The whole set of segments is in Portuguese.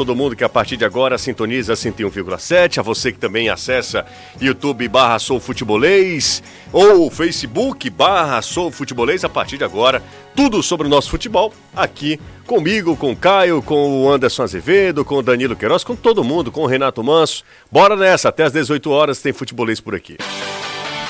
Todo mundo que a partir de agora sintoniza 101,7, a você que também acessa YouTube barra Sou Futebolês ou Facebook barra Sou Futebolês, a partir de agora, tudo sobre o nosso futebol, aqui comigo, com o Caio, com o Anderson Azevedo, com o Danilo Queiroz, com todo mundo, com o Renato Manso. Bora nessa, até às 18 horas tem Futebolês por aqui.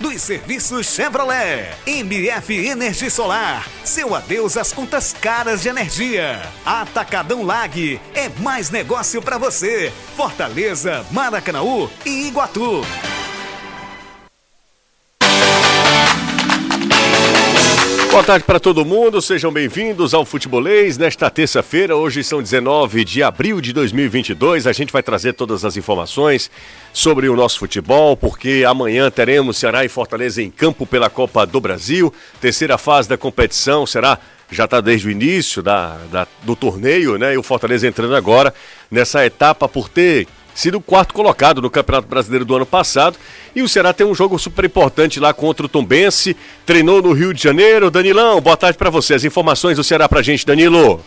dos serviços Chevrolet. MF Energia Solar. Seu adeus às contas caras de energia. Atacadão Lag. É mais negócio para você. Fortaleza, Maracanaú e Iguatu. Boa tarde para todo mundo, sejam bem-vindos ao Futebolês. Nesta terça-feira, hoje são 19 de abril de 2022, a gente vai trazer todas as informações sobre o nosso futebol, porque amanhã teremos Ceará e Fortaleza em campo pela Copa do Brasil. Terceira fase da competição será já está desde o início da, da, do torneio, né? E o Fortaleza entrando agora nessa etapa por ter sido o quarto colocado no Campeonato Brasileiro do ano passado. E o Ceará tem um jogo super importante lá contra o Tombense. Treinou no Rio de Janeiro. Danilão, boa tarde para você. As informações do Ceará pra gente, Danilo.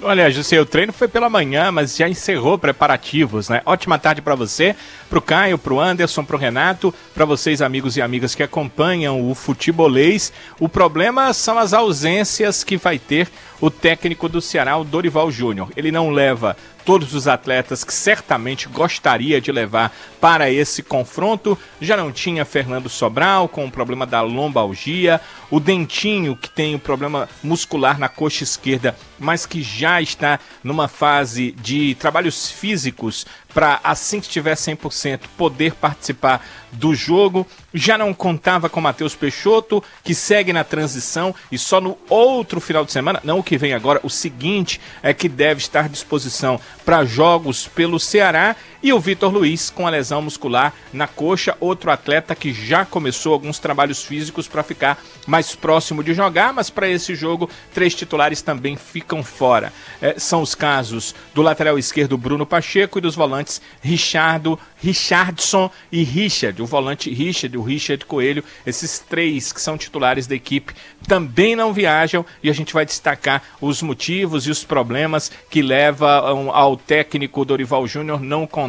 Olha, José, o treino foi pela manhã, mas já encerrou preparativos, né? Ótima tarde para você, pro Caio, pro Anderson, pro Renato, para vocês amigos e amigas que acompanham o futebolês. O problema são as ausências que vai ter o técnico do Ceará, o Dorival Júnior. Ele não leva todos os atletas que certamente gostaria de levar para esse confronto. Já não tinha Fernando Sobral com o problema da lombalgia, o Dentinho que tem o problema muscular na coxa esquerda, mas que já está numa fase de trabalhos físicos para assim que estiver 100% poder participar do jogo. Já não contava com Matheus Peixoto, que segue na transição e só no outro final de semana, não o que vem agora, o seguinte é que deve estar à disposição para jogos pelo Ceará e o Vitor Luiz com a lesão muscular na coxa, outro atleta que já começou alguns trabalhos físicos para ficar mais próximo de jogar, mas para esse jogo três titulares também ficam fora. É, são os casos do lateral esquerdo Bruno Pacheco e dos volantes Richardo, Richardson e Richard, o volante Richard, o Richard Coelho, esses três que são titulares da equipe também não viajam e a gente vai destacar os motivos e os problemas que levam ao técnico Dorival Júnior não contar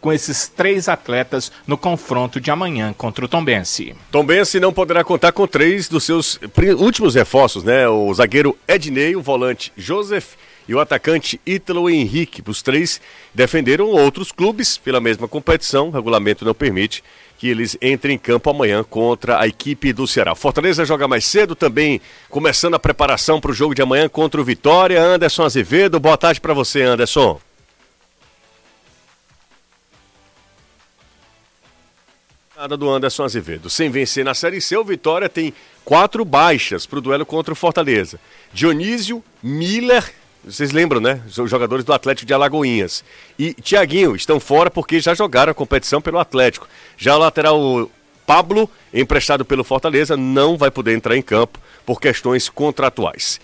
com esses três atletas no confronto de amanhã contra o Tombense. Tombense não poderá contar com três dos seus últimos reforços, né? O zagueiro Ednei, o volante Joseph e o atacante Ítalo Henrique. Os três defenderam outros clubes pela mesma competição, o regulamento não permite que eles entrem em campo amanhã contra a equipe do Ceará. Fortaleza joga mais cedo também, começando a preparação para o jogo de amanhã contra o Vitória. Anderson Azevedo, boa tarde para você, Anderson. Nada do Anderson Azevedo. Sem vencer na Série C, o Vitória tem quatro baixas para o duelo contra o Fortaleza. Dionísio, Miller vocês lembram, né? Os jogadores do Atlético de Alagoinhas. E Tiaguinho estão fora porque já jogaram a competição pelo Atlético. Já o lateral Pablo, emprestado pelo Fortaleza, não vai poder entrar em campo por questões contratuais.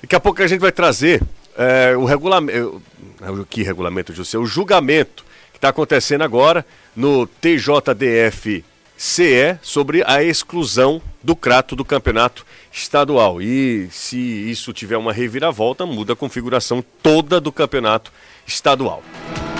Daqui a pouco a gente vai trazer é, o regulamento. O que regulamento, José? O julgamento que está acontecendo agora no TJDF CE sobre a exclusão do Crato do campeonato estadual. E se isso tiver uma reviravolta, muda a configuração toda do campeonato estadual.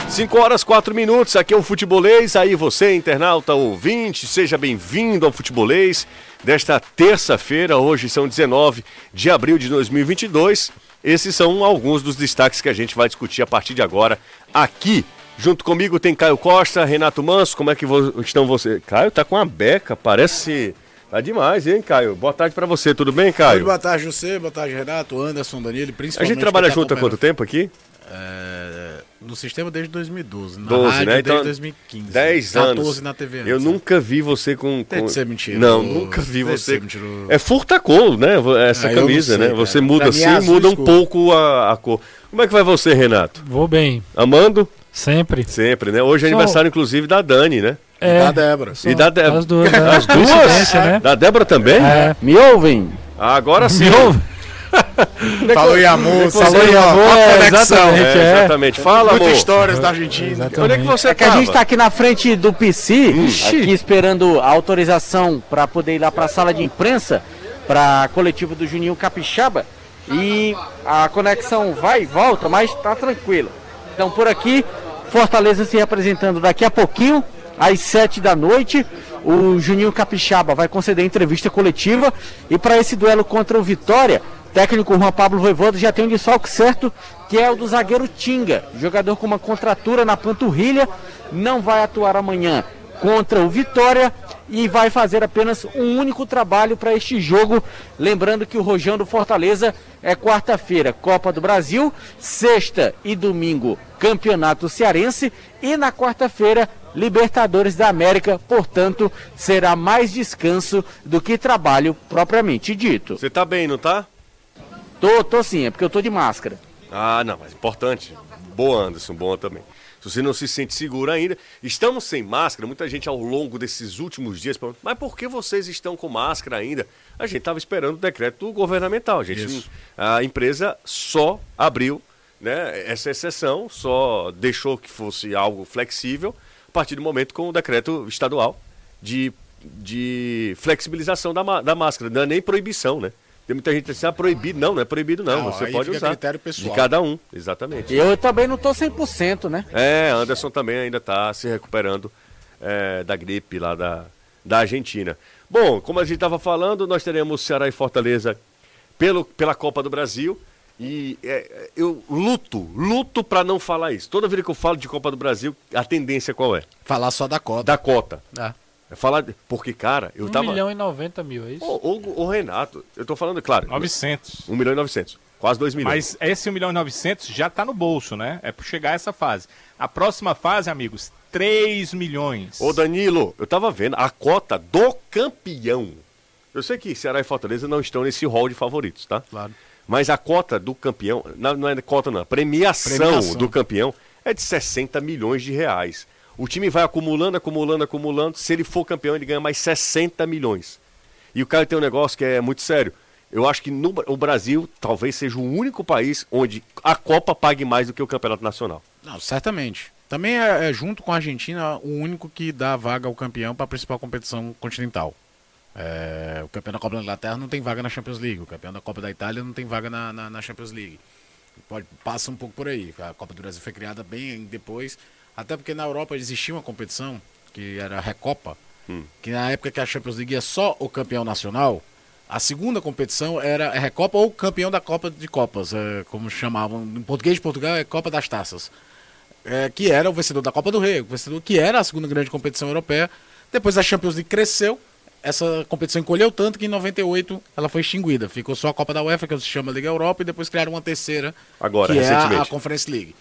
5 horas 4 minutos, aqui é o Futebolês. Aí você, internauta ouvinte, seja bem-vindo ao Futebolês desta terça-feira. Hoje são 19 de abril de 2022. Esses são alguns dos destaques que a gente vai discutir a partir de agora aqui Junto comigo tem Caio Costa, Renato Manso. Como é que estão você? Caio tá com a beca, parece. Tá demais, hein, Caio? Boa tarde para você, tudo bem, Caio? boa tarde, você, boa tarde, Renato, Anderson, Danilo, principalmente. A gente trabalha tá junto há quanto tempo aqui? É... no sistema desde 2012. Na 12, rádio né? Então, desde 2015. 10 14 anos. na TV. Eu antes, né? nunca vi você com. com... Deve ser mentiroso. Não, nunca vi Deve você. É furta cor, né? Essa Ah, eu camisa, sei, né? cara. Você muda é assim, muda um escuro. pouco a, a cor. Como é que vai você, Renato? Vou bem, Amando? Sempre. Sempre, né? Hoje é Só- aniversário, inclusive, da Dani, né? É, Da Débora. E da Débora. as duas, né? As duas? Né? Da Débora também? É. Me ouvem? Agora sim. Me ouve? Falou em amor, Falou em amor, é, conexão. exatamente. É, é. exatamente. Fala, amor. Muitas histórias da Argentina. Onde é que você É que a gente tava? tá aqui na frente do PC, aqui esperando a autorização para poder ir lá para a sala de imprensa, para a coletiva do Juninho Capixaba. E a conexão vai e volta, mas tá tranquilo. Então por aqui, Fortaleza se representando daqui a pouquinho, às sete da noite. O Juninho Capixaba vai conceder entrevista coletiva. E para esse duelo contra o Vitória, técnico Juan Pablo Voivoda já tem um desfalque certo, que é o do zagueiro Tinga, jogador com uma contratura na panturrilha, não vai atuar amanhã contra o Vitória e vai fazer apenas um único trabalho para este jogo. Lembrando que o Rojão do Fortaleza é quarta-feira, Copa do Brasil, sexta e domingo, Campeonato Cearense e na quarta-feira, Libertadores da América. Portanto, será mais descanso do que trabalho propriamente dito. Você tá bem, não tá? Tô, tô sim, é porque eu tô de máscara. Ah, não, mas importante. Boa, Anderson, boa também. Se você não se sente seguro ainda, estamos sem máscara. Muita gente ao longo desses últimos dias pergunta, mas por que vocês estão com máscara ainda? A gente estava esperando o decreto governamental. A, gente, a empresa só abriu né, essa exceção, só deixou que fosse algo flexível a partir do momento com o decreto estadual de, de flexibilização da, da máscara. Não é nem proibição, né? Tem muita gente que diz, ah, proibido. Não, não é proibido, não. Não, você aí pode usar. critério pessoal. De cada um, exatamente. Eu também não tô 100%, né? É, Anderson também ainda está se recuperando é, da gripe lá da, da Argentina. Bom, como a gente estava falando, nós teremos Ceará e Fortaleza pelo, pela Copa do Brasil. E é, eu luto, luto para não falar isso. Toda vez que eu falo de Copa do Brasil, a tendência qual é? Falar só da cota. Da cota. Ah. É falar, de- porque, cara, eu 1 tava. milhão e 90 mil, é isso? Ô, Renato, eu tô falando, claro, 900. 1 milhão e 900. Quase 2 milhões. Mas esse 1 milhão e 900 já tá no bolso, né? É por chegar a essa fase. A próxima fase, amigos, 3 milhões. Ô Danilo, eu tava vendo a cota do campeão. Eu sei que Ceará e Fortaleza não estão nesse hall de favoritos, tá? Claro. Mas a cota do campeão, não, não é cota não, a premiação, Premiação. do campeão é de 60 milhões de reais. O time vai acumulando, acumulando, acumulando. Se ele for campeão, ele ganha mais 60 milhões. E o cara tem um negócio que é muito sério. Eu acho que no, o Brasil talvez seja o único país onde a Copa pague mais do que o Campeonato Nacional. Não, certamente. Também é, é, junto com a Argentina, o único que dá vaga ao campeão para a principal competição continental. É, o campeão da Copa da Inglaterra não tem vaga na Champions League, o campeão da Copa da Itália não tem vaga na, na, na Champions League. Pode, passa um pouco por aí. A Copa do Brasil foi criada bem depois, até porque na Europa existia uma competição que era a Recopa, que na época que a Champions League ia só o campeão nacional, a segunda competição era a Recopa ou campeão da Copa de Copas, é, como chamavam. Em português de Portugal é Copa das Taças é, que era o vencedor da Copa do Rei, o vencedor que era a segunda grande competição europeia. Depois a Champions League cresceu, essa competição encolheu tanto que em 98 ela foi extinguida. Ficou só a Copa da UEFA, que se chama Liga Europa, e depois criaram uma terceira, Agora, que é a Conference League.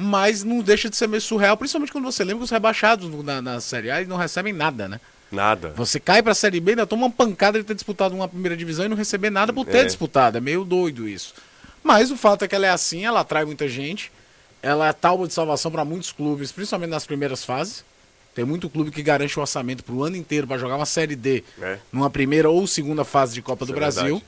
Mas não deixa de ser meio surreal, principalmente quando você lembra que os rebaixados na, na Série A eles não recebem nada, né? Nada. Você cai pra Série B, ainda toma uma pancada de ter disputado uma primeira divisão e não receber nada por ter É. disputado. É meio doido isso. Mas o fato é que ela é assim, ela atrai muita gente. Ela é tábua de salvação para muitos clubes, principalmente nas primeiras fases. Tem muito clube que garante o orçamento para o ano inteiro para jogar uma Série D É. numa primeira ou segunda fase de Copa Isso do é Brasil. verdade.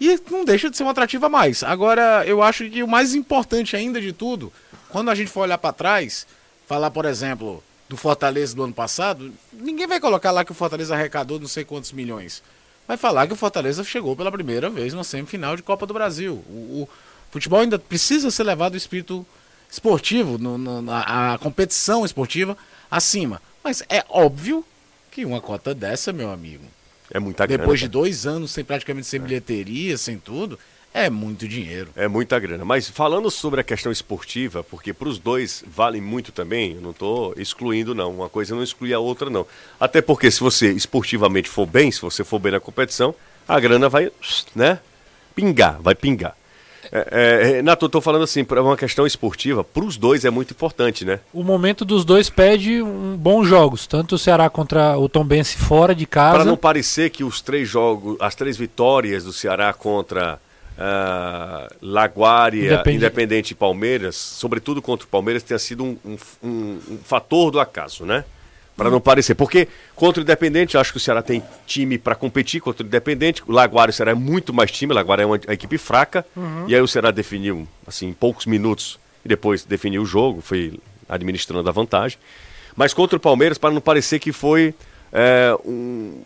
E não deixa de ser uma atrativa a mais. Agora, eu acho que o mais importante ainda de tudo, quando a gente for olhar para trás, falar, por exemplo, do Fortaleza do ano passado, ninguém vai colocar lá que o Fortaleza arrecadou não sei quantos milhões. Vai falar que o Fortaleza chegou pela primeira vez numa semifinal de Copa do Brasil. O, o futebol ainda precisa ser levado o espírito esportivo, no- no- na a competição esportiva acima. Mas é óbvio que uma cota dessa, meu amigo, É muita grana. depois de cara. dois anos sem praticamente sem bilheteria, sem tudo, é muito dinheiro. É muita grana. Mas falando sobre a questão esportiva, porque para os dois vale muito também, eu não estou excluindo, não. Uma coisa não exclui a outra, não. Até porque se você esportivamente for bem, se você for bem na competição, a grana vai, né? Pingar, vai pingar. É, é, Renato, eu tô falando assim, para uma questão esportiva, para os dois é muito importante, né? O momento dos dois pede um bons jogos, tanto o Ceará contra o Tombense fora de casa. Para não parecer que os três jogos, as três vitórias do Ceará contra uh, Laguária, Independente. Independente e Palmeiras, sobretudo contra o Palmeiras, tenha sido um, um, um, um fator do acaso, né? Para não parecer. Porque contra o Independente, acho que o Ceará tem time para competir contra o Independente. O Laguário, o Ceará é muito mais time. O Laguário é uma, uma equipe fraca. Uhum. E aí o Ceará definiu, assim, em poucos minutos. E depois definiu o jogo. Foi administrando a vantagem. Mas contra o Palmeiras, para não parecer que foi é, um,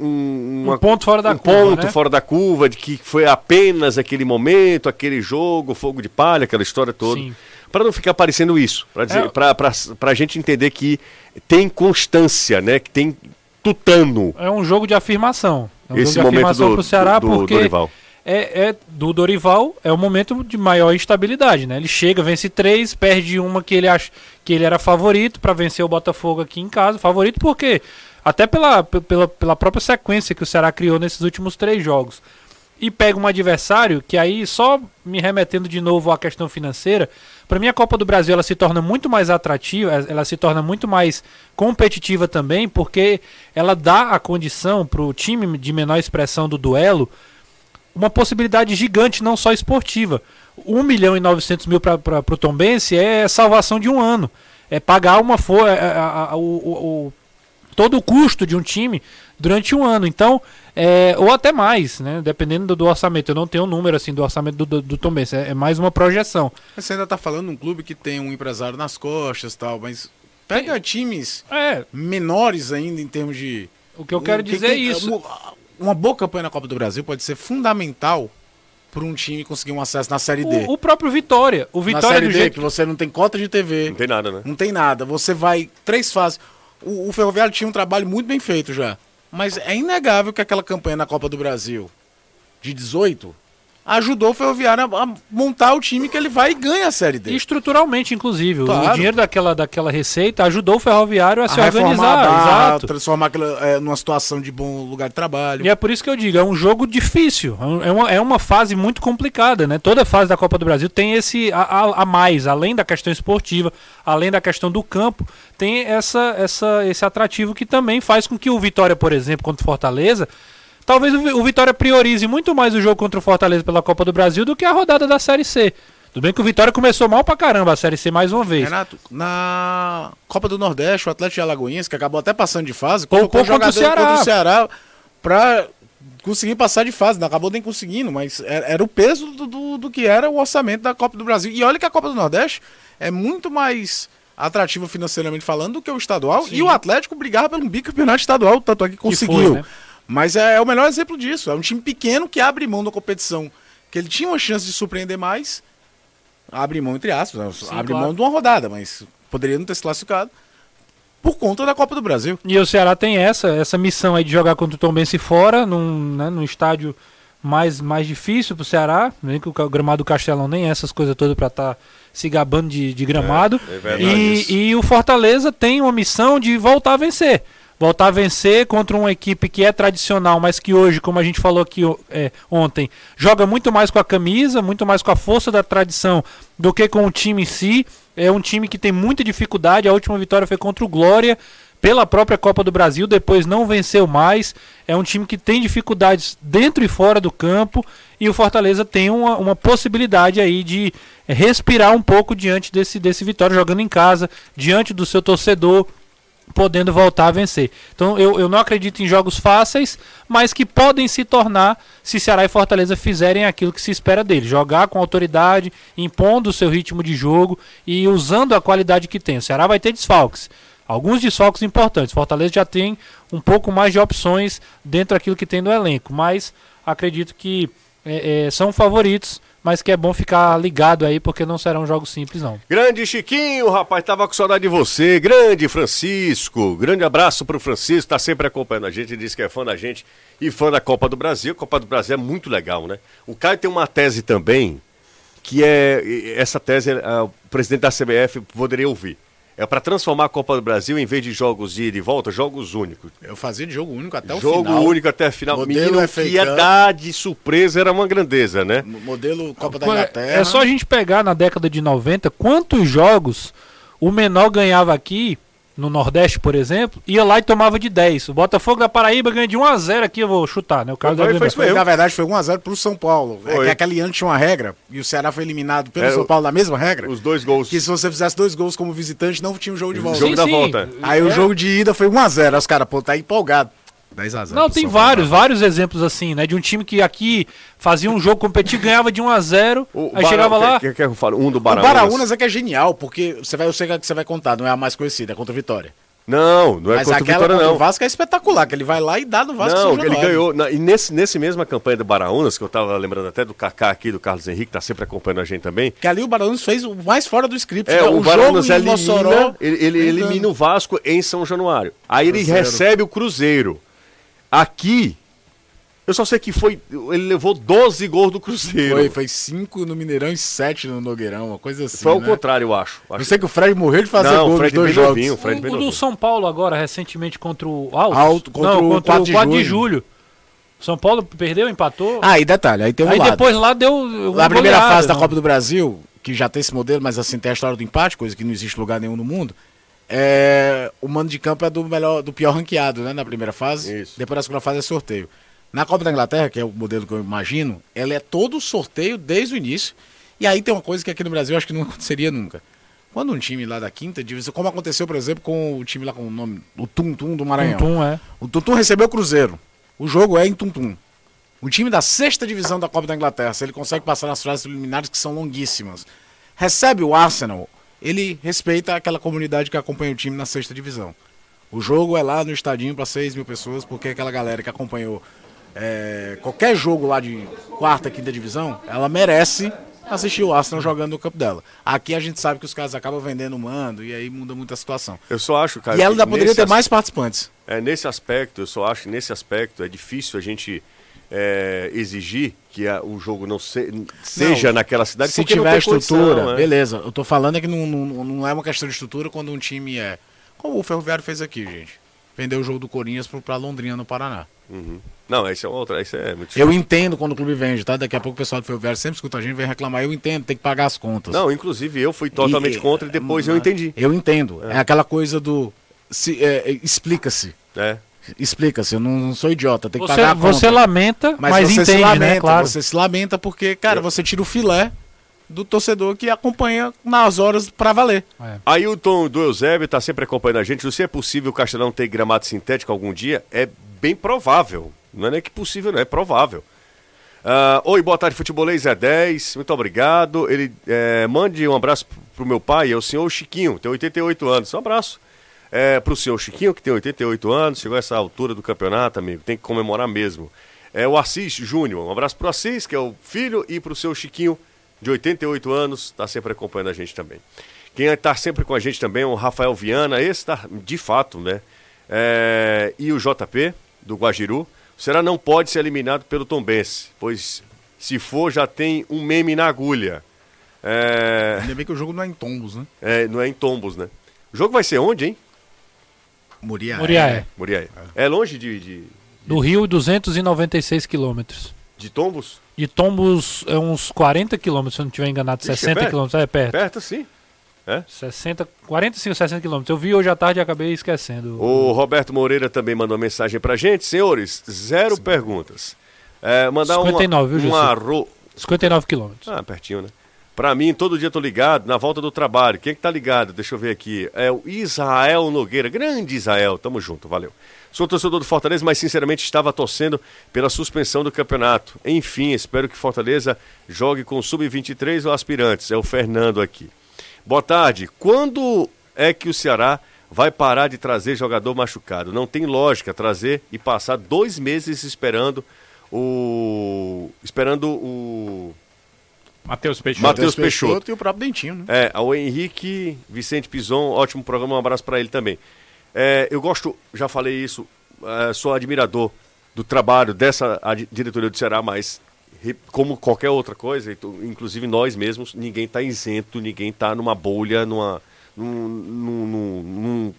um, uma, um, ponto fora da um curva. ponto né? fora da curva, de que foi apenas aquele momento, aquele jogo, fogo de palha, aquela história toda. Para não ficar parecendo isso, para é... a gente entender que tem constância, né? Que tem tutano. É um jogo de afirmação. É um Esse jogo de afirmação para o Ceará do, porque Dorival. É, é, do Dorival é o momento de maior instabilidade, né? Ele chega, vence três, perde uma que ele acha que ele era favorito para vencer o Botafogo aqui em casa. Favorito porque até pela, pela, pela própria sequência que o Ceará criou nesses últimos três jogos. E pega um adversário que aí, só me remetendo de novo à questão financeira, para mim a Copa do Brasil ela se torna muito mais atrativa, ela se torna muito mais competitiva também, porque ela dá a condição para o time de menor expressão do duelo uma possibilidade gigante, não só esportiva. 1 milhão e 900 mil para o Tombense é salvação de um ano. É pagar uma for, é, a, a, o, o, todo o custo de um time durante um ano. Então, é, ou até mais, né? Dependendo do, do, orçamento. Eu não tenho um número assim do orçamento do, do, do Tom Benz, é, é, mais uma projeção. Você ainda está falando de um clube que tem um empresário nas costas tal, mas pega é. times menores ainda em termos de. O que eu quero dizer é isso. Uma boa campanha na Copa do Brasil pode ser fundamental para um time conseguir um acesso na Série D. O, o próprio Vitória. O Vitória na Série D, jeito... que você não tem cota de TV. Não tem nada, né? Não tem nada. Você vai três fases. O, o Ferroviário tinha um trabalho muito bem feito já. Mas é inegável que aquela campanha na Copa do Brasil de 18 ajudou o Ferroviário a, montar o time que ele vai e ganha a Série D. Estruturalmente, inclusive. Claro. O dinheiro daquela, daquela receita ajudou o Ferroviário a, a se organizar. A barra, exato. Transformar aquela é, numa situação de bom lugar de trabalho. E é por isso que eu digo, é um jogo difícil. É, é uma, é uma fase muito complicada, né? Toda fase da Copa do Brasil tem esse a, a, a mais, além da questão esportiva, além da questão do campo, tem essa, essa, esse atrativo que também faz com que o Vitória, por exemplo, contra o Fortaleza Talvez o Vitória priorize muito mais o jogo contra o Fortaleza pela Copa do Brasil do que a rodada da Série C. Tudo bem que o Vitória começou mal pra caramba a Série C mais uma vez. Renato, na Copa do Nordeste, o Atlético de Alagoinhas, que acabou até passando de fase, colocou o jogador do Ceará. do Ceará pra conseguir passar de fase. Não acabou nem conseguindo, mas era, o peso do, do, do, que era o orçamento da Copa do Brasil. E olha que a Copa do Nordeste é muito mais atrativa financeiramente falando do que o estadual. Sim. E o Atlético brigava pelo bicampeonato estadual, tanto é que conseguiu. Que foi, né? Mas é, é, o melhor exemplo disso. É um time pequeno que abre mão da competição, que ele tinha uma chance de surpreender mais. Abre mão, entre aspas, né? Sim, abre claro. mão de uma rodada, mas poderia não ter se classificado por conta da Copa do Brasil. E o Ceará tem essa, essa missão aí de jogar contra o Tom Bense fora, num, né, num estádio mais, mais difícil pro Ceará. Nem que o gramado do Castelão nem essas coisas todas para estar tá se gabando de, de gramado. É, é e, e o Fortaleza tem uma missão de voltar a vencer voltar a vencer contra uma equipe que é tradicional, mas que hoje, como a gente falou aqui é, ontem, joga muito mais com a camisa, muito mais com a força da tradição do que com o time em si. É um time que tem muita dificuldade. A última vitória foi contra o Glória pela própria Copa do Brasil, depois não venceu mais. É um time que tem dificuldades dentro e fora do campo e o Fortaleza tem uma, uma possibilidade aí de respirar um pouco diante desse, desse Vitória jogando em casa, diante do seu torcedor podendo voltar a vencer. Então eu, eu não acredito em jogos fáceis, mas que podem se tornar se Ceará e Fortaleza fizerem aquilo que se espera deles. Jogar com autoridade, impondo o seu ritmo de jogo e usando a qualidade que tem. O Ceará vai ter desfalques. Alguns desfalques importantes. Fortaleza já tem um pouco mais de opções dentro daquilo que tem no elenco, mas acredito que é, é, são favoritos mas que é bom ficar ligado aí, porque não serão jogos simples, não. Grande Chiquinho, rapaz, tava com saudade de você. Grande Francisco, grande abraço pro Francisco, tá sempre acompanhando a gente, diz que é fã da gente e fã da Copa do Brasil. Copa do Brasil é muito legal, né? O Caio tem uma tese também, que é, essa tese, uh, o presidente da CBF poderia ouvir. É para transformar a Copa do Brasil, em vez de jogos de ida e volta, jogos únicos. Eu fazia de jogo único até o Jogo final. único até a final. Modelo Menino, FA que ia Cup. dar de surpresa era uma grandeza, né? Modelo Copa da é- Inglaterra. É só a gente pegar na década de 90 quantos jogos o menor ganhava aqui, no Nordeste, por exemplo, ia lá e tomava de 10. O Botafogo da Paraíba ganha de 1 a 0 aqui, eu vou chutar, né? O Carlos Foi- deve foi mesmo. Na verdade, foi 1x0 pro São Paulo. É Foi. que aquele ano tinha uma regra, e o Ceará foi eliminado pelo É, São o- Paulo da mesma regra, Os dois gols. que se você fizesse dois gols como visitante, não tinha o jogo de volta. Jogo Sim, da sim. volta. Aí o jogo de ida foi 1x0. Aí os caras, pô, tá empolgado. 10x0. Não, tem vários, vários exemplos assim, né? De um time que aqui fazia um jogo competitivo, ganhava de 1 a 0 O aí chegava lá. Quer, quer que eu fale? Um do O Baraunas. Baraunas é que é genial, porque você vai, eu sei que você vai contar, não é a mais conhecida, é contra o Vitória. Não, não é Mas contra o Vitória, não. o Vasco é espetacular, que ele vai lá e dá no Vasco Não, ele ganhou. na- e nesse, nesse mesma campanha do Baraunas, que eu tava lembrando até do Kaká aqui, do Carlos Henrique, que tá sempre acompanhando a gente também. Que ali o Baraunas fez o mais fora do script. É, né? o, Baraunas jogo em elimina, Mossoró, ele, ele elimina o Vasco em São Januário. Aí ele Cruzeiro. recebe o Cruzeiro. Aqui, eu só sei que foi. Ele levou 12 gols do Cruzeiro. Foi, foi cinco no Mineirão e sete no Nogueirão, uma coisa assim. Foi ao né? contrário, eu acho. Eu acho sei que o Fred morreu de fazer Não, gol Fred nos dois jogos. novinho, o Fred O, o do. São Paulo agora, recentemente contra o Altos. Alto, contra Não, o contra 4 o de 4 de julho. julho. São Paulo perdeu, empatou. Ah, e detalhe, aí tem um aí lado. depois lá deu. Na primeira goleada, fase da não. Copa do Brasil, que já tem esse modelo, mas assim tem a história do empate, coisa que não existe lugar nenhum no mundo. É, o mando de campo é do melhor, do pior ranqueado, né? Na primeira fase. Isso. Depois da segunda fase é sorteio. Na Copa da Inglaterra, que é o modelo que eu imagino, ela é todo sorteio desde o início. E aí tem uma coisa que aqui no Brasil eu acho que não aconteceria nunca. Quando um time lá da quinta divisão, como aconteceu, por exemplo, com o time lá com o nome, o Tum Tum do Maranhão. Tum, tum, é. O Tuntum recebeu o Cruzeiro. O jogo é em Tuntum. O time da sexta divisão da Copa da Inglaterra, se ele consegue passar nas fases preliminares que são longuíssimas, recebe o Arsenal, ele respeita aquela comunidade que acompanha o time na sexta divisão. O jogo é lá no estadinho para 6 mil pessoas, porque aquela galera que acompanhou é, qualquer jogo lá de quarta, quinta divisão, ela merece assistir o Arsenal jogando no campo dela. Aqui a gente sabe que os caras acabam vendendo o mando e aí muda muito a situação. Eu só acho, cara. e ela ainda poderia ter as- mais participantes. É, nesse aspecto, eu só acho nesse aspecto é difícil a gente é, exigir que a- o jogo não, se- seja naquela cidade Se não tiver tem condição, estrutura, né? beleza. Eu tô falando é que não, não, não é uma questão de estrutura quando um time é. Como o Ferroviário fez aqui, gente. Vendeu o jogo do Corinthians pra Londrina, no Paraná. Não, isso é outra, isso é muito Eu entendo quando o clube vende, tá? Daqui a pouco o pessoal do Ferroviário sempre escuta a gente vem reclamar. Eu entendo, tem que pagar as contas. Não, inclusive eu fui totalmente E- contra e depois eu entendi. Eu entendo. É, aquela coisa do. se- é, é, Explica-se. É. Explica-se. Eu não, não sou idiota. Tem que Você, pagar a conta. você lamenta, Mas, mas, você entende, se lamenta, né? Claro. você se lamenta porque, cara, você tira o filé do torcedor que acompanha nas horas pra valer. Ailton do Eusébio está sempre acompanhando a gente. Se é possível o Castelão ter gramado sintético algum dia, é bem provável. Não é nem que possível, não, é provável. Ah, Oi, boa tarde, futebolês é 10, muito obrigado. Ele é, mande um abraço pro meu pai, é o senhor Chiquinho, tem 88 anos. Um abraço. É, pro senhor Chiquinho, que tem 88 anos, chegou a essa altura do campeonato, amigo, tem que comemorar mesmo. É o Assis Júnior, um abraço pro Assis, que é o filho, e pro seu Chiquinho, de 88 anos, está sempre acompanhando a gente também. Quem está sempre com a gente também é o Rafael Viana, esse está de fato, né? É, e o JP, do Guajiru. O Ceará não pode ser eliminado pelo Tombense, pois se for já tem um meme na agulha. É, Ainda bem que o jogo não é em tombos, né? é, não é em tombos, né? O jogo vai ser onde, hein? Muriaé. Muriaé. Muriaé. É longe de, de, Do Rio, 296 quilômetros. de tombos? De Tombos é uns 40 quilômetros, se eu não estiver enganado. Ixi, é 60 perto? quilômetros, é perto. Perto, sim. 60, 45, 60 quilômetros. Eu vi hoje à tarde e acabei esquecendo. O Roberto Moreira também mandou uma mensagem pra gente. Senhores, zero perguntas. É, mandar 59, uma, viu, um arro... 59 quilômetros. Ah, pertinho, né? Pra mim, todo dia tô ligado, na volta do trabalho. Quem é que tá ligado? Deixa eu ver aqui. É o Israel Nogueira. Grande Israel. Tamo junto, valeu. Sou torcedor do Fortaleza, mas sinceramente estava torcendo pela suspensão do campeonato. Enfim, espero que Fortaleza jogue com sub-23 ou aspirantes. É o Fernando aqui. Boa tarde. Quando é que o Ceará vai parar de trazer jogador machucado? Não tem lógica trazer e passar dois meses esperando o. esperando o. Matheus Peixoto. Matheus Peixoto. e o próprio Dentinho, né? É, ao Henrique Vicente Pison, ótimo programa, um abraço para ele também. É, eu gosto, já falei isso, é, sou admirador do trabalho dessa diretoria do Ceará, mas como qualquer outra coisa, inclusive nós mesmos, ninguém está isento, ninguém está numa bolha, numa, num, num, num- num-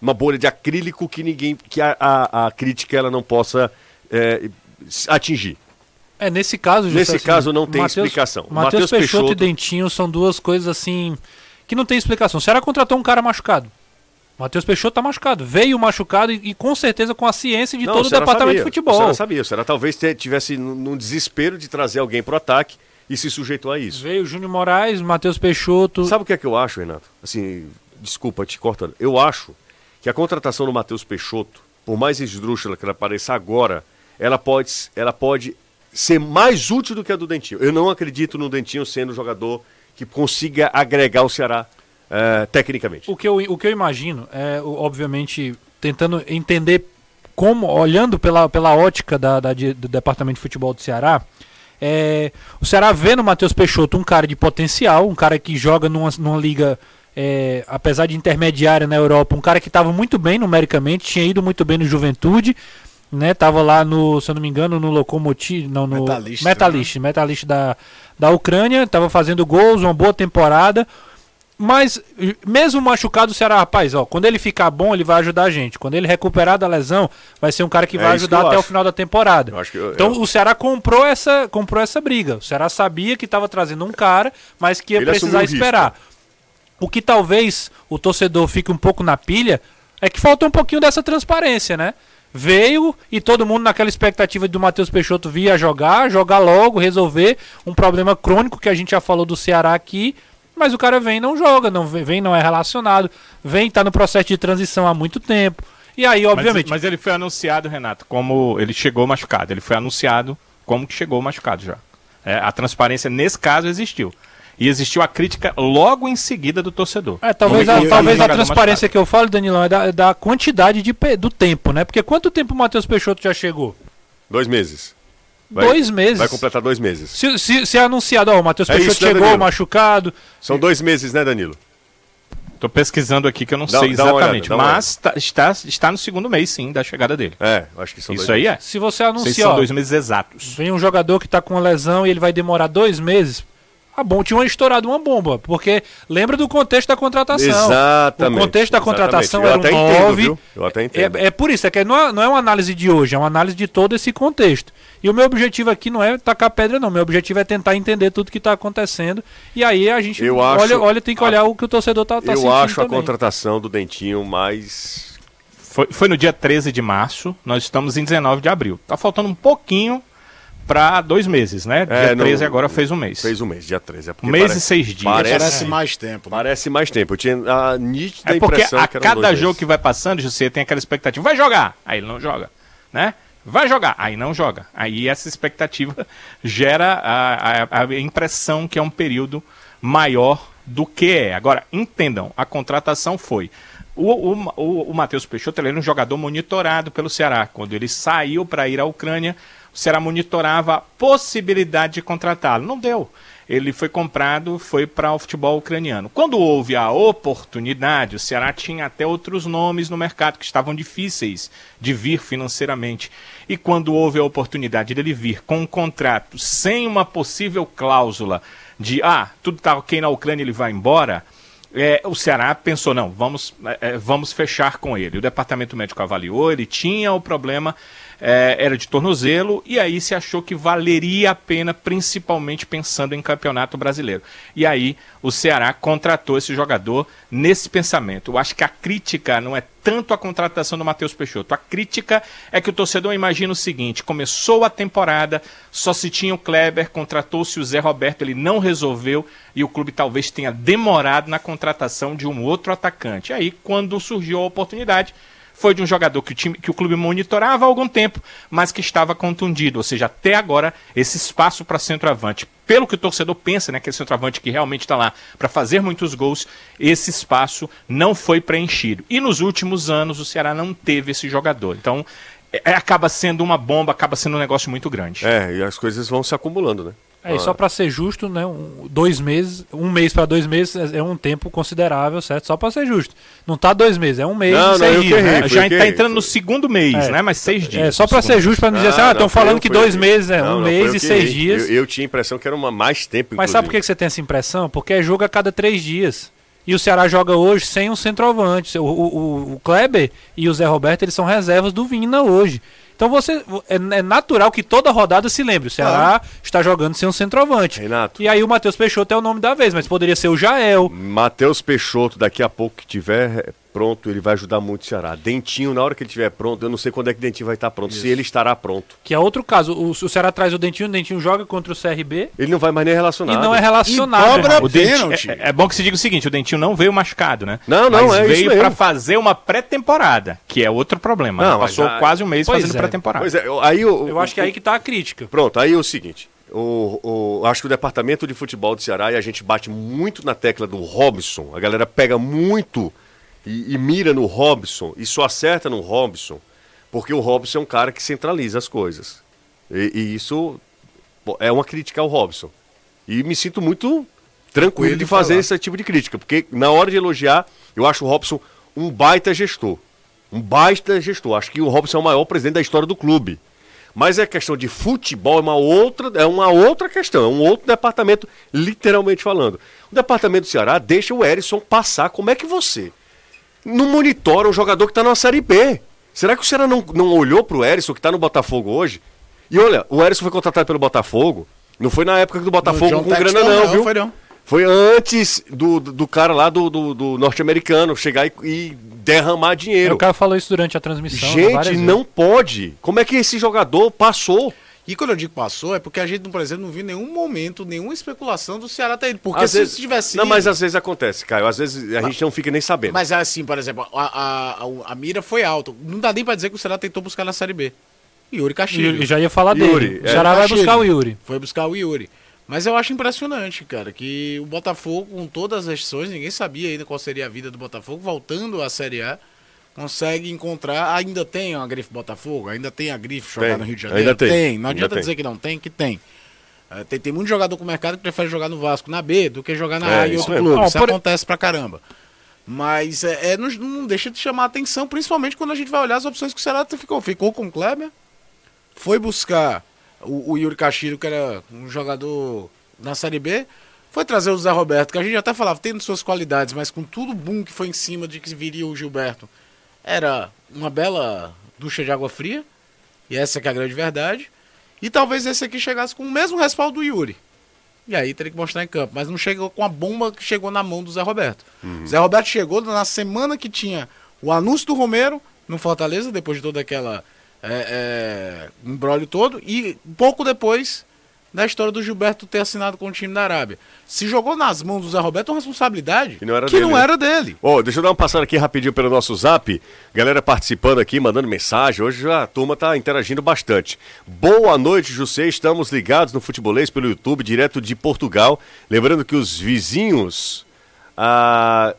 numa bolha de acrílico que ninguém, que a, a- a crítica ela não possa é, atingir. É, nesse caso, José, Nesse assim, caso não tem Matheus- explicação. Matheus Peixoto, Peixoto- e Dentinho são duas coisas assim que não tem explicação. O Ceará contratou um cara machucado. Matheus Peixoto tá machucado. Veio machucado e, e com certeza com a ciência de Não, todo o Ceará departamento sabia, de futebol. O Ceará sabia. O Ceará talvez tivesse num num desespero de trazer alguém pro ataque e se sujeitou a isso. Veio Júnior Moraes, Matheus Peixoto. Sabe o que é que eu acho, Renato? Assim, desculpa te cortando. Eu acho que a contratação do Matheus Peixoto, por mais esdrúxula que ela pareça agora, ela pode, ela pode ser mais útil do que a do Dentinho. Eu não acredito no Dentinho sendo um jogador que consiga agregar o Ceará eh, tecnicamente. O que eu, o que eu imagino é, obviamente, tentando entender como, olhando pela, pela ótica da, da- do Departamento de Futebol do Ceará, é, o Ceará vê no Matheus Peixoto um cara de potencial, um cara que joga numa, numa liga, é, apesar de intermediária na Europa, um cara que estava muito bem numericamente, tinha ido muito bem no Juventude, né? Tava lá no, se eu não me engano, no Lokomotiv, não, no Metalist, Metalist, Metalist da, da Ucrânia, tava fazendo gols, uma boa temporada. Mas, mesmo machucado, o Ceará, rapaz, ó, quando ele ficar bom, ele vai ajudar a gente. Quando ele recuperar da lesão, vai ser um cara que É vai que ajudar eu até o acho. final da temporada. Eu que então, eu- o Ceará comprou essa, comprou essa briga. O Ceará sabia que estava trazendo um cara, mas que ia Ele precisar o esperar. O que talvez o torcedor fique um pouco na pilha é que falta um pouquinho dessa transparência, né? Veio e todo mundo naquela expectativa do Matheus Peixoto vir a jogar, jogar logo, resolver um problema crônico que a gente já falou do Ceará aqui, mas o cara vem e não joga, não vem, vem, não é relacionado, vem tá no processo de transição há muito tempo. E aí, obviamente, Mas, mas ele foi anunciado, Renato, como ele chegou machucado. Ele foi anunciado como que chegou machucado já. É, a transparência nesse caso existiu. E existiu a crítica logo em seguida do torcedor. É, talvez a, talvez a transparência machucado. que eu falo, Danilão, é da, é da quantidade de, do tempo, né? Porque quanto tempo o Matheus Peixoto já chegou? Dois meses. Vai- Dois meses. Vai completar dois meses. Se, se, se é anunciado, ó, o Matheus É Peixoto isso, né, chegou Danilo? machucado. São dois meses, né, Danilo? Tô pesquisando aqui que eu não Dá- sei olhada, exatamente. uma mas tá- está, está no segundo mês, sim, da chegada dele. É, acho que são Isso dois aí meses. é. Se você Não sei se anuncia, são dois meses exatos. vem um jogador que tá com uma lesão e ele vai demorar dois meses. Ah, bom, tinha estourado uma bomba. Porque lembra do contexto da contratação. Exatamente, O contexto da exatamente. contratação Eu era um até entendo, 9. viu? Eu até entendo. É, é por isso, é que não é, não é uma análise de hoje, é uma análise de todo esse contexto. E o meu objetivo aqui não é tacar pedra, não. Meu objetivo é tentar entender tudo que está acontecendo. E aí a gente Eu olha, acho- olha, tem que olhar o que o torcedor tá, tá Eu acho a também. contratação do Dentinho mais. Foi, foi no dia 13 de março, nós estamos em 19 de abril. Tá faltando um pouquinho para dois meses, né? Dia É, não- 13 agora fez um mês. Fez um mês, dia 13. É Um mês parece- e seis dias. Parece, Parece mais tempo. né? parece mais tempo. Eu tinha a nítida É porque a cada jogo meses. que vai passando, você tem aquela expectativa. Vai jogar! Aí ele não joga, né? Vai jogar! Aí não joga. Aí essa expectativa gera a, a- a impressão que é um período maior do que é. Agora, entendam, a contratação foi... O, o, o, o Matheus Peixoto ele era um jogador monitorado pelo Ceará. Quando ele saiu para ir à Ucrânia, o Ceará monitorava a possibilidade de contratá-lo. Não deu. Ele foi comprado, foi para o futebol ucraniano. Quando houve a oportunidade, o Ceará tinha até outros nomes no mercado que estavam difíceis de vir financeiramente. E quando houve a oportunidade dele vir com um contrato sem uma possível cláusula de ah, tudo está ok na Ucrânia, ele vai embora. É, o Ceará pensou, não, vamos, é, é, vamos fechar com ele. O departamento médico avaliou, ele tinha o problema, é, era de tornozelo, e aí se achou que valeria a pena, principalmente pensando em campeonato brasileiro. E aí o Ceará contratou esse jogador nesse pensamento. Eu acho que a crítica não é tanto a contratação do Matheus Peixoto. A crítica é que o torcedor imagina o seguinte: começou a temporada, só se tinha o Kleber, contratou-se o Zé Roberto, ele não resolveu e o clube talvez tenha demorado na contratação de um outro atacante. Aí, quando surgiu a oportunidade, foi de um jogador que o, time, que o clube monitorava há algum tempo, mas que estava contundido. Ou seja, até agora, esse espaço para centroavante, pelo que o torcedor pensa, né, que é centroavante que realmente está lá para fazer muitos gols, esse espaço não foi preenchido. E nos últimos anos, o Ceará não teve esse jogador. Então, é, acaba sendo uma bomba, acaba sendo um negócio muito grande. É, e as coisas vão se acumulando, né? É, e só para ser justo, né? Um, dois meses, um mês para dois meses é, é um tempo considerável, certo? Só para ser justo. Não tá dois meses, é um mês Não, e não, seis eu dias, que né? errei. Já foi está entrando no segundo mês, É. né? Mas seis dias. É, só para ser justo, para não dizer assim, ah, não, estão foi falando eu, que foi dois eu. meses é Não, um não, mês foi e seis errei. dias. Eu, eu tinha a impressão que era uma mais tempo, Mas sabe por que você tem essa impressão? Porque é jogo a cada três dias. E o Ceará joga hoje sem um centroavante. O, o, o Kleber e o Zé Roberto eles são reservas do Vina hoje. Então você é, é natural que toda rodada se lembre. O Ceará está jogando sem um centroavante. Renato. E aí o Matheus Peixoto é o nome da vez, mas poderia ser o Jael. Matheus Peixoto, daqui a pouco que tiver pronto, ele vai ajudar muito o Ceará. Dentinho, na hora que ele estiver pronto, eu não sei quando é que Dentinho vai estar pronto, se ele estará pronto. Que é outro caso. O, o Ceará traz o Dentinho, o Dentinho joga contra o CRB Ele não vai mais nem relacionar. e não é relacionado. E cobra. O Dentinho, Pênalti. é, é bom que se diga o seguinte, o Dentinho não veio machucado, né? Não, não, Mas é isso veio pra fazer uma pré-temporada, que é outro problema. Não, né? Passou a- quase um mês Pois fazendo é. pré-temporada. Pois é, eu- aí o, Eu acho que é aí que tá a crítica. Pronto, aí é o seguinte. O, o- acho que o departamento de futebol do Ceará, e a gente bate muito na tecla do Robson, a galera pega muito e, e mira no Robson, e só acerta no Robson, porque o Robson é um cara que centraliza as coisas. E, e isso é uma crítica ao Robson. E me sinto muito tranquilo de fazer falar. esse tipo de crítica, porque na hora de elogiar, eu acho o Robson um baita gestor. Um baita gestor. Acho que o Robson é o maior presidente da história do clube. Mas é questão de futebol, é uma outra, é uma outra questão, é um outro departamento, literalmente falando. O departamento do Ceará deixa o Erisson passar. Como é que você não monitora um jogador que está na Série B? Será que o Ceará não, não olhou pro Erisson, que está no Botafogo hoje? E olha, o Erisson foi contratado pelo Botafogo. Não foi na época do Botafogo com grana, Textor, não, não, viu? foi não. Foi antes do, do, cara lá do, do, do norte-americano chegar e, e derramar dinheiro. O cara falou isso durante a transmissão. né, Gente, não pode. Como é que esse jogador passou? E quando eu digo passou, é porque a gente, por exemplo, não viu nenhum momento, nenhuma especulação do Ceará ter ido. Porque Às se vezes- tivesse Não, ido- mas às vezes acontece, Caio. Às vezes a gente não fica nem sabendo. Mas é assim, por exemplo, a, a, a, a mira foi alta. Não dá nem pra dizer que o Ceará tentou buscar na Série B. Yuri Castilho. E já ia falar Yuri, dele. O é. Ceará vai buscar o Yuri. Foi buscar o Yuri. Mas eu acho impressionante, cara, que o Botafogo, com todas as restrições, ninguém sabia ainda qual seria a vida do Botafogo, voltando à Série A, consegue encontrar. Ainda tem a grife Botafogo, ainda tem a grife jogar Tem, no Rio de Janeiro. ainda tem, Não ainda adianta tem. dizer que não tem, que tem. Eh, tem. Tem muito jogador com o mercado que prefere jogar no Vasco, na B, do que jogar na É, A isso outro mesmo. clube. Não, Isso por- acontece pra caramba. Mas é, é, não, não deixa de chamar a atenção, principalmente quando a gente vai olhar as opções que o Ceará ficou. Ficou com o Kleber, foi buscar o, o Yuri Castilho, que era um jogador na Série B, foi trazer o Zé Roberto, que a gente até falava, tendo suas qualidades, mas com tudo boom que foi em cima de que viria o Gilberto, era uma bela ducha de água fria, e essa que é a grande verdade. E talvez esse aqui chegasse com o mesmo respaldo do Yuri. E aí teria que mostrar em campo. Mas não chegou com a bomba que chegou na mão do Zé Roberto. Zé Roberto chegou na semana que tinha o anúncio do Romero no Fortaleza, depois de toda aquela é, é, embrólio todo, e pouco depois da história do Gilberto ter assinado com o time da Arábia. Se jogou nas mãos do Zé Roberto uma responsabilidade Que não era que dele, não era dele. Ô, deixa eu dar uma passada aqui rapidinho pelo nosso zap. Galera participando aqui, mandando mensagem. Hoje a turma tá interagindo bastante. Boa noite, José. Estamos ligados no Futebolês pelo YouTube, direto de Portugal. Lembrando que os vizinhos. Ah,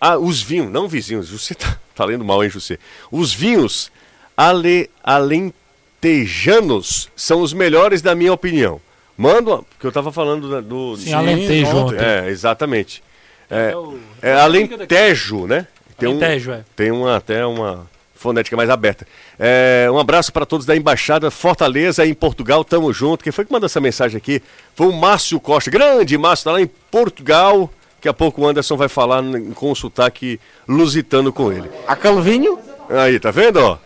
ah os vinhos, não vizinhos. José tá, tá lendo mal, hein, José? Os vinhos ale, alentejanos são os melhores, da minha opinião. Manda, porque eu tava falando da- do. Sim, Alentejo ontem. ontem. É, exatamente. É, É o- é Alentejo, né? Tem um- Alentejo, é. Tem uma, até uma fonética mais aberta. É, um abraço para todos da Embaixada Fortaleza em Portugal, tamo junto. Quem foi que mandou essa mensagem aqui? Foi o Márcio Costa, grande Márcio, tá lá em Portugal. Daqui a pouco o Anderson vai falar com o sotaque lusitano com ele. A Calvinho? Aí, tá vendo, ó?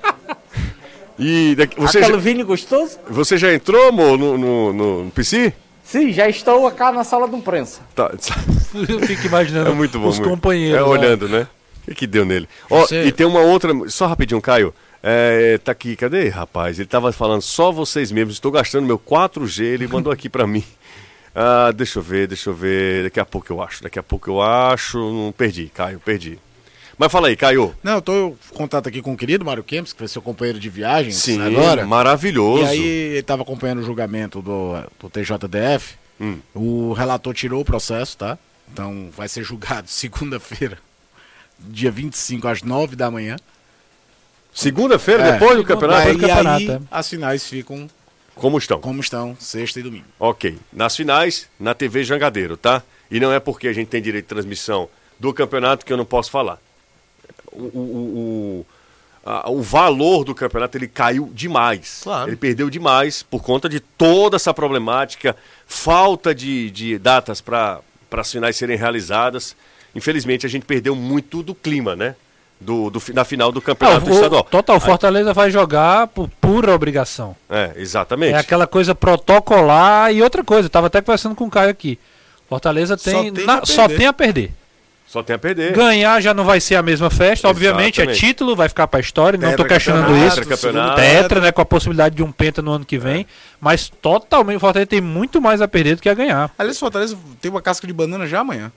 E daqui- você, a já, Calvinho gostoso? você já entrou, amor, no, no, no, no PC? Sim, já estou cá na sala de imprensa. Tá. Eu fico imaginando É muito bom. os muito. companheiros. É olhando, né? O que, que deu nele? Ó, Você- e tem uma outra. Só rapidinho, Caio. É, tá aqui, cadê, rapaz? Ele tava falando só vocês mesmos. Estou gastando meu 4G. Ele mandou aqui pra mim. Ah, deixa eu ver, deixa eu ver. Daqui a pouco eu acho. Daqui a pouco eu acho. Não perdi, Caio, perdi. Mas fala aí, Caio. Não, eu tô em contato aqui com o querido Mário Kempis, que foi seu companheiro de viagem Sim, agora. maravilhoso. E aí ele estava acompanhando o julgamento do, do TJDF. Hum. O relator tirou o processo, tá? Então vai ser julgado segunda-feira, dia 25, às 9 da manhã. Segunda-feira, É. depois do campeonato? E campeonato, aí é. as finais ficam Como estão? como estão, sexta e domingo. Ok. Nas finais, na TV Jangadeiro, tá? E não é porque a gente tem direito de transmissão do campeonato que eu não posso falar. O, o, o, a- o valor do campeonato ele caiu demais. Claro. Ele perdeu demais por conta de toda essa problemática, falta de, de datas para as finais serem realizadas. infelizmente a gente perdeu muito do clima, né? Do, do, da final do campeonato o, o, estadual. total, Fortaleza vai jogar por pura obrigação. É, exatamente. É aquela coisa protocolar e outra coisa. Eu tava até conversando com o Caio aqui. Fortaleza Só tem, tem na- a só tem a perder. Só tem a perder. Ganhar já não vai ser a mesma festa, obviamente. É título, vai ficar pra história. Não tô Tetra questionando isso. Tetra, né? Com a possibilidade de um penta no ano que vem. Mas totalmente, o Fortaleza tem muito mais a perder do que a ganhar. Aliás, Fortaleza tem uma casca de banana já amanhã.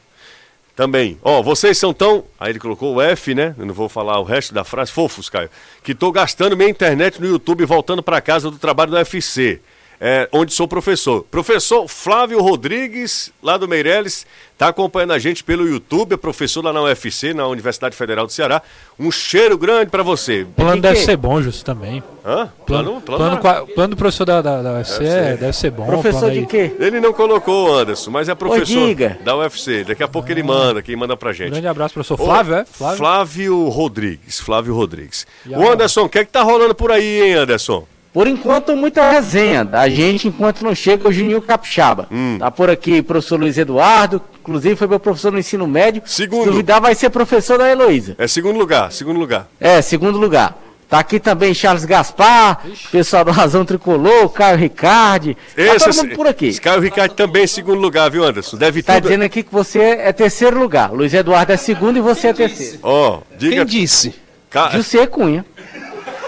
Também. Ó, vocês são tão. Aí ele colocou o F, né? Eu não vou falar o resto da frase. Fofos, Caio. Que tô gastando minha internet no YouTube voltando para casa do trabalho do UFC. É, onde sou professor. Professor Flávio Rodrigues, lá do Meireles, tá acompanhando a gente pelo YouTube, é professor lá na UFC, na Universidade Federal do Ceará. Um cheiro grande para você. O plano que deve que- ser bom, Justo, também. Hã? Plano, Plano, plano, qua- plano do professor da, da, da UFC é- deve ser bom. Professor plano de quê? Ele não colocou, Anderson, mas é professor diga. da UFC. Daqui a pouco ele manda, quem manda pra gente. Grande abraço, professor Ô, Flávio, é? Flávio. Flávio Rodrigues. Flávio Rodrigues. E O Anderson, o que é que tá rolando por aí, hein, Anderson? Por enquanto, muita resenha da gente enquanto não chega o Juninho Capixaba. Hum. Tá por aqui professor Luiz Eduardo, inclusive foi meu professor no ensino médio. Segundo. Se duvidar, vai ser professor da Heloísa. É segundo lugar, segundo lugar. É, segundo lugar. Tá aqui também Charles Gaspar, pessoal do Razão Tricolor, Caio Ricardi. Tá todo mundo por aqui. Esse Caio Ricardo também é segundo lugar, viu, Anderson? Deve Tá tudo. dizendo aqui que você é terceiro lugar. Luiz Eduardo é segundo e você é terceiro. Ó, diga. Quem disse? Ca... José Cunha.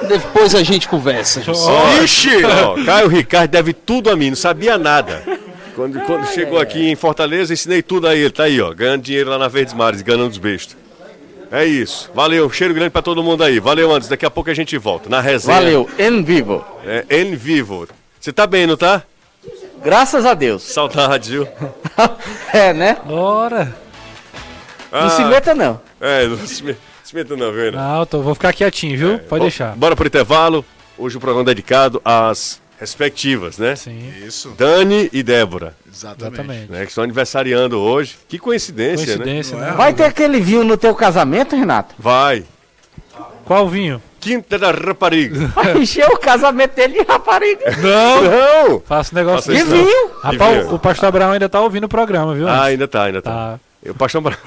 Depois a gente conversa. Ó, Ixi! Ó, Caio Ricardo deve tudo a mim, não sabia nada. Quando, quando chegou aqui em Fortaleza, ensinei tudo a ele. Tá aí, ó, ganhando dinheiro lá na Verdes Mares, ganhando os bestos. É isso. Valeu, cheiro grande pra todo mundo aí. Valeu, Anderson. Daqui a pouco a gente volta. Na resenha. Valeu, em vivo. É, em vivo. Você tá bem, não tá? Graças a Deus. Saudades, viu? é, né? Ora. Não se meta não. É, não se, me- se meta não, viu? Renan? Não, eu tô- vou ficar quietinho, viu? Pode Bom, deixar. Bora pro intervalo. Hoje o programa é dedicado às respectivas, né? Sim, Isso, Dani e Débora, exatamente. exatamente. né? Que estão aniversariando hoje. Que coincidência, né? Coincidência, né? Vai ter aquele vinho no teu casamento, Renato? Vai. Qual vinho? Quinta da Rapariga. Vai encher o casamento dele de rapariga. Não! Não! Faça um negócio Faça De vinho. Rapaz, o, o pastor Abraão ainda tá ouvindo o programa, viu? Ah, ainda tá, ainda tá. Tá. O pastor Abraão.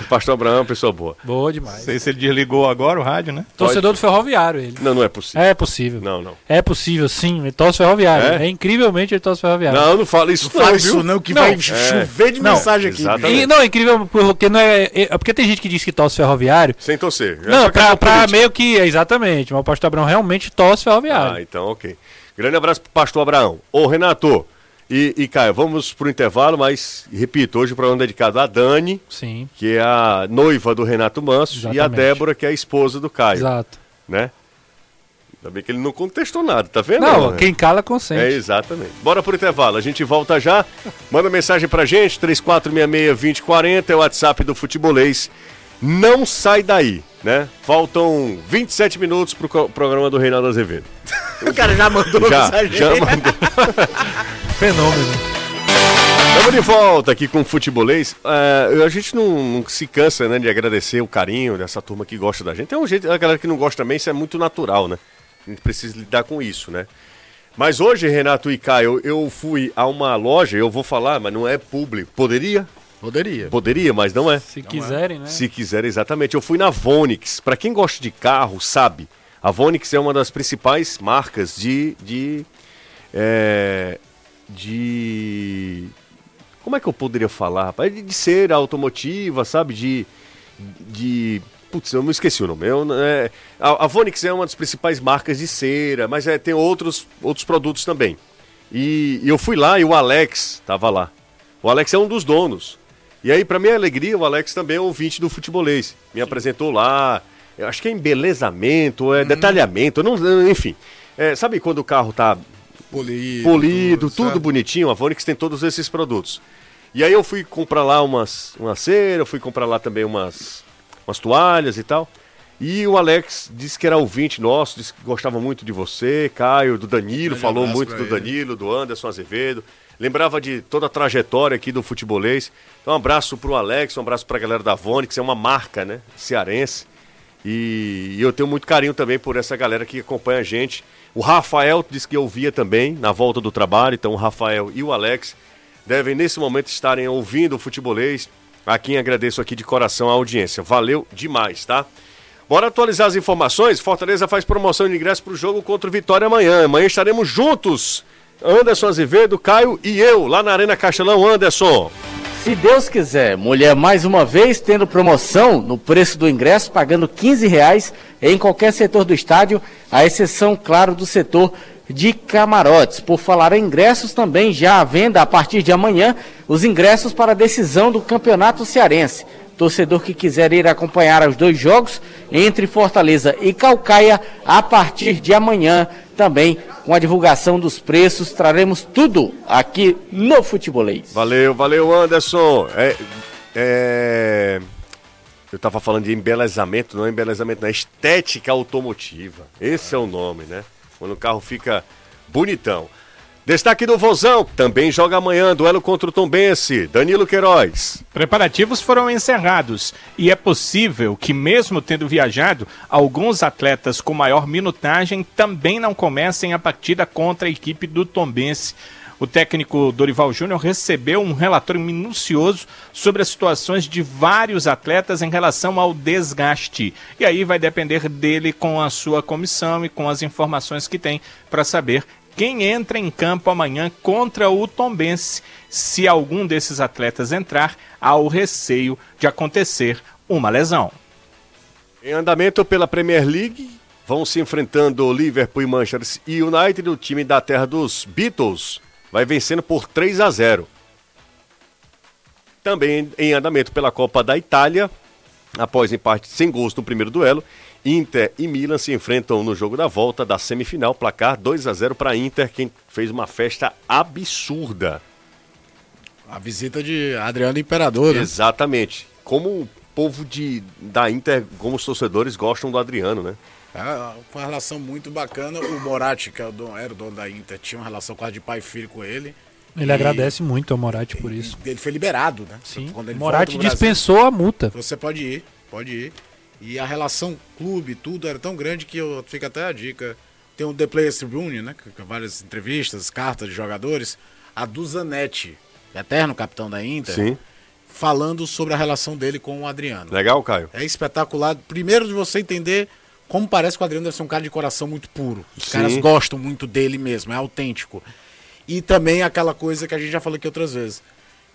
O pastor Abraão é uma pessoa boa. Boa demais. Não sei se ele desligou agora o rádio, né? Torcedor do ferroviário, ele. Não, não é possível. É possível. Não, não. É possível, sim. Ele torce ferroviário. É? É, incrivelmente ele torce ferroviário. Não, não fala isso Fala não, isso viu? não, que Não, vai é. chover de Não, mensagem aqui. exatamente. E, não, é incrível porque não é, é- é Porque tem gente que diz que torce ferroviário. Sem torcer. Não, Essa pra, questão pra política. meio que. é, Exatamente. Mas o pastor Abraão realmente torce ferroviário. Ah, então ok. Grande abraço pro pastor Abraão. Ô, Renato e, e Caio, vamos pro intervalo, mas, repito, hoje o programa é dedicado a Dani, Sim, que é a noiva do Renato Manso, e a Exatamente. Débora, que é a esposa do Caio, exato. né? Ainda bem que ele não contestou nada, tá vendo? Não, né? quem cala É, consente. exatamente. Bora pro intervalo, a gente volta já. Manda mensagem pra gente, 3466-2040, é o WhatsApp do Futebolês. Não sai daí, né? Faltam 27 minutos pro co- programa do Reinaldo Azevedo. O cara já mandou Já, mensagem. já mandou. Fenômeno. Estamos de volta aqui com o Futebolês. É, a gente não, não se cansa né, de agradecer o carinho dessa turma que gosta da gente. Tem um jeito, a galera que não gosta também, isso é muito natural, né? A gente precisa lidar com isso, né? Mas hoje, Renato e Caio, eu, eu fui a uma loja, eu vou falar, mas não é público. Poderia? Poderia. Poderia, mas não é. Se quiserem, né? Se quiser, exatamente. Eu fui na Vonix. Para quem gosta de carro, sabe. A Vonix é uma das principais marcas de. de. é, de. Como é que eu poderia falar, rapaz? De, de cera automotiva, sabe? De. de Putz, eu me esqueci o nome. Eu, é, a, a Vonix é uma das principais marcas de cera, mas é, tem outros, outros produtos também. E, e eu fui lá e o Alex tava lá. O Alex é um dos donos. E aí, para minha alegria, o Alex também é ouvinte do futebolês. Me apresentou lá. Eu acho que é embelezamento, é detalhamento, não, enfim. É, sabe quando o carro tá Polido. polido, tudo, sabe? bonitinho. A Vonix tem todos esses produtos. E aí eu fui comprar lá umas, uma cera, fui comprar lá também umas, umas toalhas e tal. E o Alex disse que era ouvinte nosso, disse que gostava muito de você, Caio, do Danilo, falou muito do ele. Danilo, do Anderson Azevedo. Lembrava de toda a trajetória aqui do futebolês. Então um abraço pro Alex, um abraço pra galera da Vonix, é uma marca, né, cearense. E, e eu tenho muito carinho também por essa galera que acompanha a gente. O Rafael disse que ouvia também na volta do trabalho, então o Rafael e o Alex devem nesse momento estarem ouvindo o futebolês. a quem agradeço aqui de coração a audiência. Valeu demais, tá? Bora atualizar as informações. Fortaleza faz promoção de ingresso para o jogo contra o Vitória amanhã. Amanhã estaremos juntos. Anderson Azevedo, Caio e eu, lá na Arena Castelão. Anderson. Se Deus quiser, mulher mais uma vez tendo promoção no preço do ingresso, pagando 15 reais em qualquer setor do estádio, à exceção, claro, do setor de camarotes. Por falar em ingressos, também já à venda a partir de amanhã os ingressos para a decisão do Campeonato Cearense. Torcedor que quiser ir acompanhar os dois jogos entre Fortaleza e Calcaia, a partir de amanhã também com a divulgação dos preços, traremos tudo aqui no Futebolês. Valeu, valeu, Anderson. É, é... Eu tava falando de embelezamento, não é embelezamento, não é estética automotiva. Esse é o nome, né? Quando o carro fica bonitão. Destaque do Vozão, também joga amanhã, duelo contra o Tombense, Danilo Queiroz. Preparativos foram encerrados e é possível que, mesmo tendo viajado, alguns atletas com maior minutagem também não comecem a partida contra a equipe do Tombense. O técnico Dorival Júnior recebeu um relatório minucioso sobre as situações de vários atletas em relação ao desgaste. E aí vai depender dele com a sua comissão e com as informações que tem para saber quem entra em campo amanhã contra o Tombense. Se algum desses atletas entrar, há o receio de acontecer uma lesão. Em andamento pela Premier League, vão se enfrentando Liverpool e Manchester United, o time da terra dos Beatles vai vencendo por 3 a 0. Também em andamento pela Copa da Itália, após empate sem gols no primeiro duelo, Inter e Milan se enfrentam no jogo da volta da semifinal, placar 2 a 0 para Inter, quem fez uma festa absurda. A visita de Adriano Imperador, né? Exatamente. Como o povo de, da Inter, como os torcedores gostam do Adriano, né? É, foi uma relação muito bacana. O Moratti, que é o dono, era o dono da Inter, tinha uma relação quase de pai e filho com ele. Ele E- agradece muito ao Moratti por isso. Ele foi liberado, né? Sim. Quando ele Moratti Brasil, dispensou a multa. Você pode ir, pode ir. E a relação clube, tudo era tão grande que eu fica até a dica. Tem o The Players Tribune, né? Com várias entrevistas, cartas de jogadores. A do Zanetti, eterno capitão da Inter, Sim. falando sobre a relação dele com o Adriano. Legal, Caio? É espetacular. Primeiro de você entender como parece que o Adriano deve ser um cara de coração muito puro. Os Sim. caras gostam muito dele mesmo, é autêntico. E também aquela coisa que a gente já falou aqui outras vezes.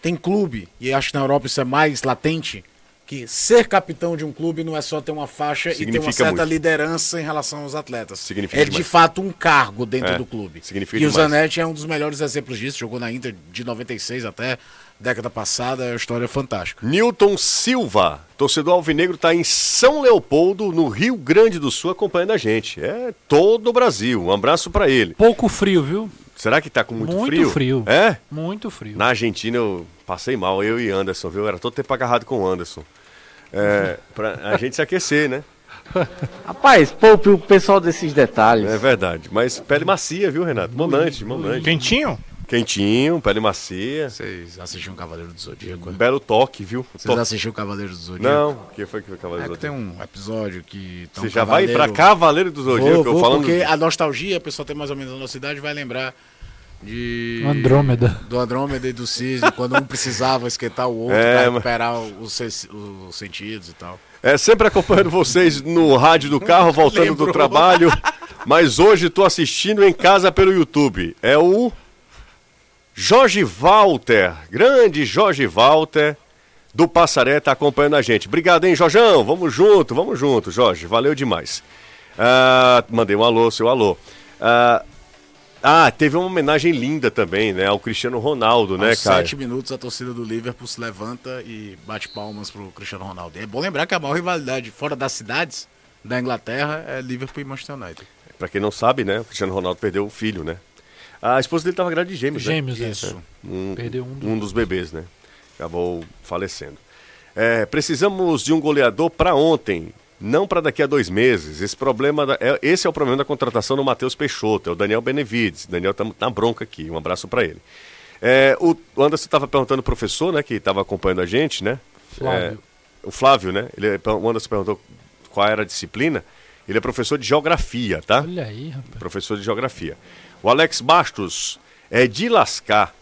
Tem clube, e acho que na Europa isso é mais latente, que ser capitão de um clube não é só ter uma faixa e ter uma Significa certa muito. liderança em relação aos atletas. Significa é de demais. fato um cargo dentro É, do clube. significa e o demais. Zanetti é um dos melhores exemplos disso. Jogou na Inter de 96 até década passada. É uma história fantástica. Newton Silva, torcedor alvinegro, está em São Leopoldo, no Rio Grande do Sul, acompanhando a gente. É todo o Brasil. Um abraço para ele. Pouco frio, viu? Será que tá com muito, Muito frio? frio. É? Muito frio. Na Argentina eu passei mal, eu e Anderson, viu? Era todo tempo agarrado com o Anderson. É, pra a gente se aquecer, né? Rapaz, poupe o pessoal desses detalhes. É verdade. Mas pele macia, viu, Renato? Monante, monante. Quentinho? Quentinho, pele macia. Vocês assistiram Cavaleiro do Zodíaco? Um né? belo toque, viu? Vocês assistiram Cavaleiro do Zodíaco? Não, o que foi que foi Cavaleiro É do que tem Zodíaco? um episódio que. tá um Você já vai pra cavaleiro- Cavaleiro do Zodíaco, Vou, eu vou, falando. porque a nostalgia, a pessoa tem mais ou menos a nossa idade, vai lembrar de... Andrômeda. Do Andrômeda e do Cisne, quando um precisava esquentar o outro É, pra mas- recuperar os, os sentidos e tal. É, sempre acompanhando vocês no rádio do carro, voltando do Lembrou. trabalho. Mas hoje tô assistindo em casa pelo YouTube. É o Jorge Walter, grande Jorge Walter do Passaré, tá acompanhando a gente. Obrigado, hein, Jorjão? Vamos junto, vamos junto, Jorge. Valeu demais. Ah, mandei um alô, seu alô. Ah, ah, teve uma homenagem linda também, né, ao Cristiano Ronaldo, né, Aos cara? sete minutos, a torcida do Liverpool se levanta e bate palmas pro Cristiano Ronaldo. É bom lembrar que a maior rivalidade fora das cidades da Inglaterra é Liverpool e Manchester United. Pra quem não sabe, né, o Cristiano Ronaldo perdeu o filho, né? A esposa dele tava grávida de gêmeos, né? Gêmeos, é. Isso. Um, Perdeu um dos- um dos bebês, né? Acabou falecendo. É, precisamos de um goleador para ontem, não para daqui a dois meses. Esse problema, da- é- esse é o problema da contratação do Matheus Peixoto, é o Daniel Benevides. Daniel tá na bronca aqui, um abraço para ele. É, o, o Anderson estava perguntando ao professor, né, que estava acompanhando a gente, né? Flávio. É, o Flávio, né? Ele, o Anderson perguntou qual era a disciplina. Ele é professor de geografia, tá? Olha aí, rapaz. professor de geografia. O Alex Bastos é de lascar.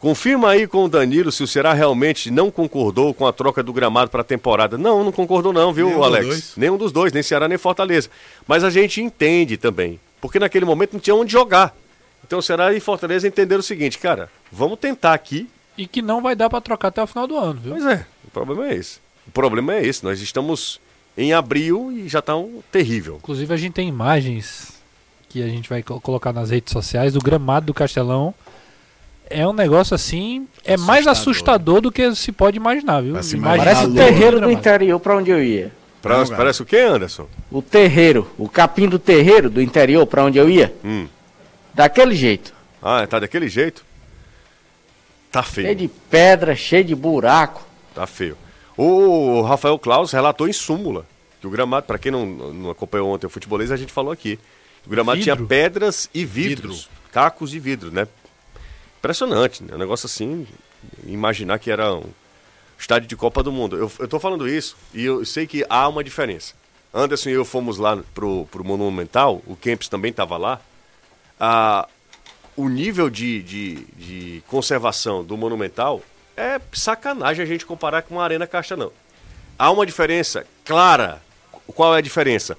Confirma aí com o Danilo se o Ceará realmente não concordou com a troca do gramado para a temporada. Não, não concordou não, viu, Nenhum dos Alex? dois. Nenhum dos dois, nem Ceará nem Fortaleza. Mas a gente entende também, porque naquele momento não tinha onde jogar. Então o Ceará e Fortaleza entenderam o seguinte, cara, vamos tentar aqui. E que não vai dar pra trocar até o final do ano, viu? Pois é, o problema é esse. O problema é esse, nós estamos em abril e já tá um terrível. Inclusive a gente tem imagens que a gente vai co- colocar nas redes sociais do gramado do Castelão. É um negócio assim, é mais assustador do que se pode imaginar, viu? Imagina imaginar Parece o terreiro do interior pra onde eu ia. Pra- parece o quê, Anderson? O terreiro, o capim do terreiro do interior pra onde eu ia. Hum. Daquele jeito. Ah, tá daquele jeito? Tá Cheio feio. de pedra, cheio de buraco. Tá feio. O Rafael Claus relatou em súmula que o gramado, para quem não, não acompanhou ontem o futebolês, a gente falou aqui. O gramado Vidro. tinha pedras e vidros, cacos de vidro, né? Impressionante, né? Um negócio assim, imaginar que era um estádio de Copa do Mundo. Eu, eu tô falando isso e eu sei que há uma diferença. Anderson e eu fomos lá pro, pro Monumental, o Kempis também estava lá. Ah, o nível de, de, de conservação do Monumental é sacanagem a gente comparar com a Arena Castelão. Há uma diferença clara. Qual é a diferença?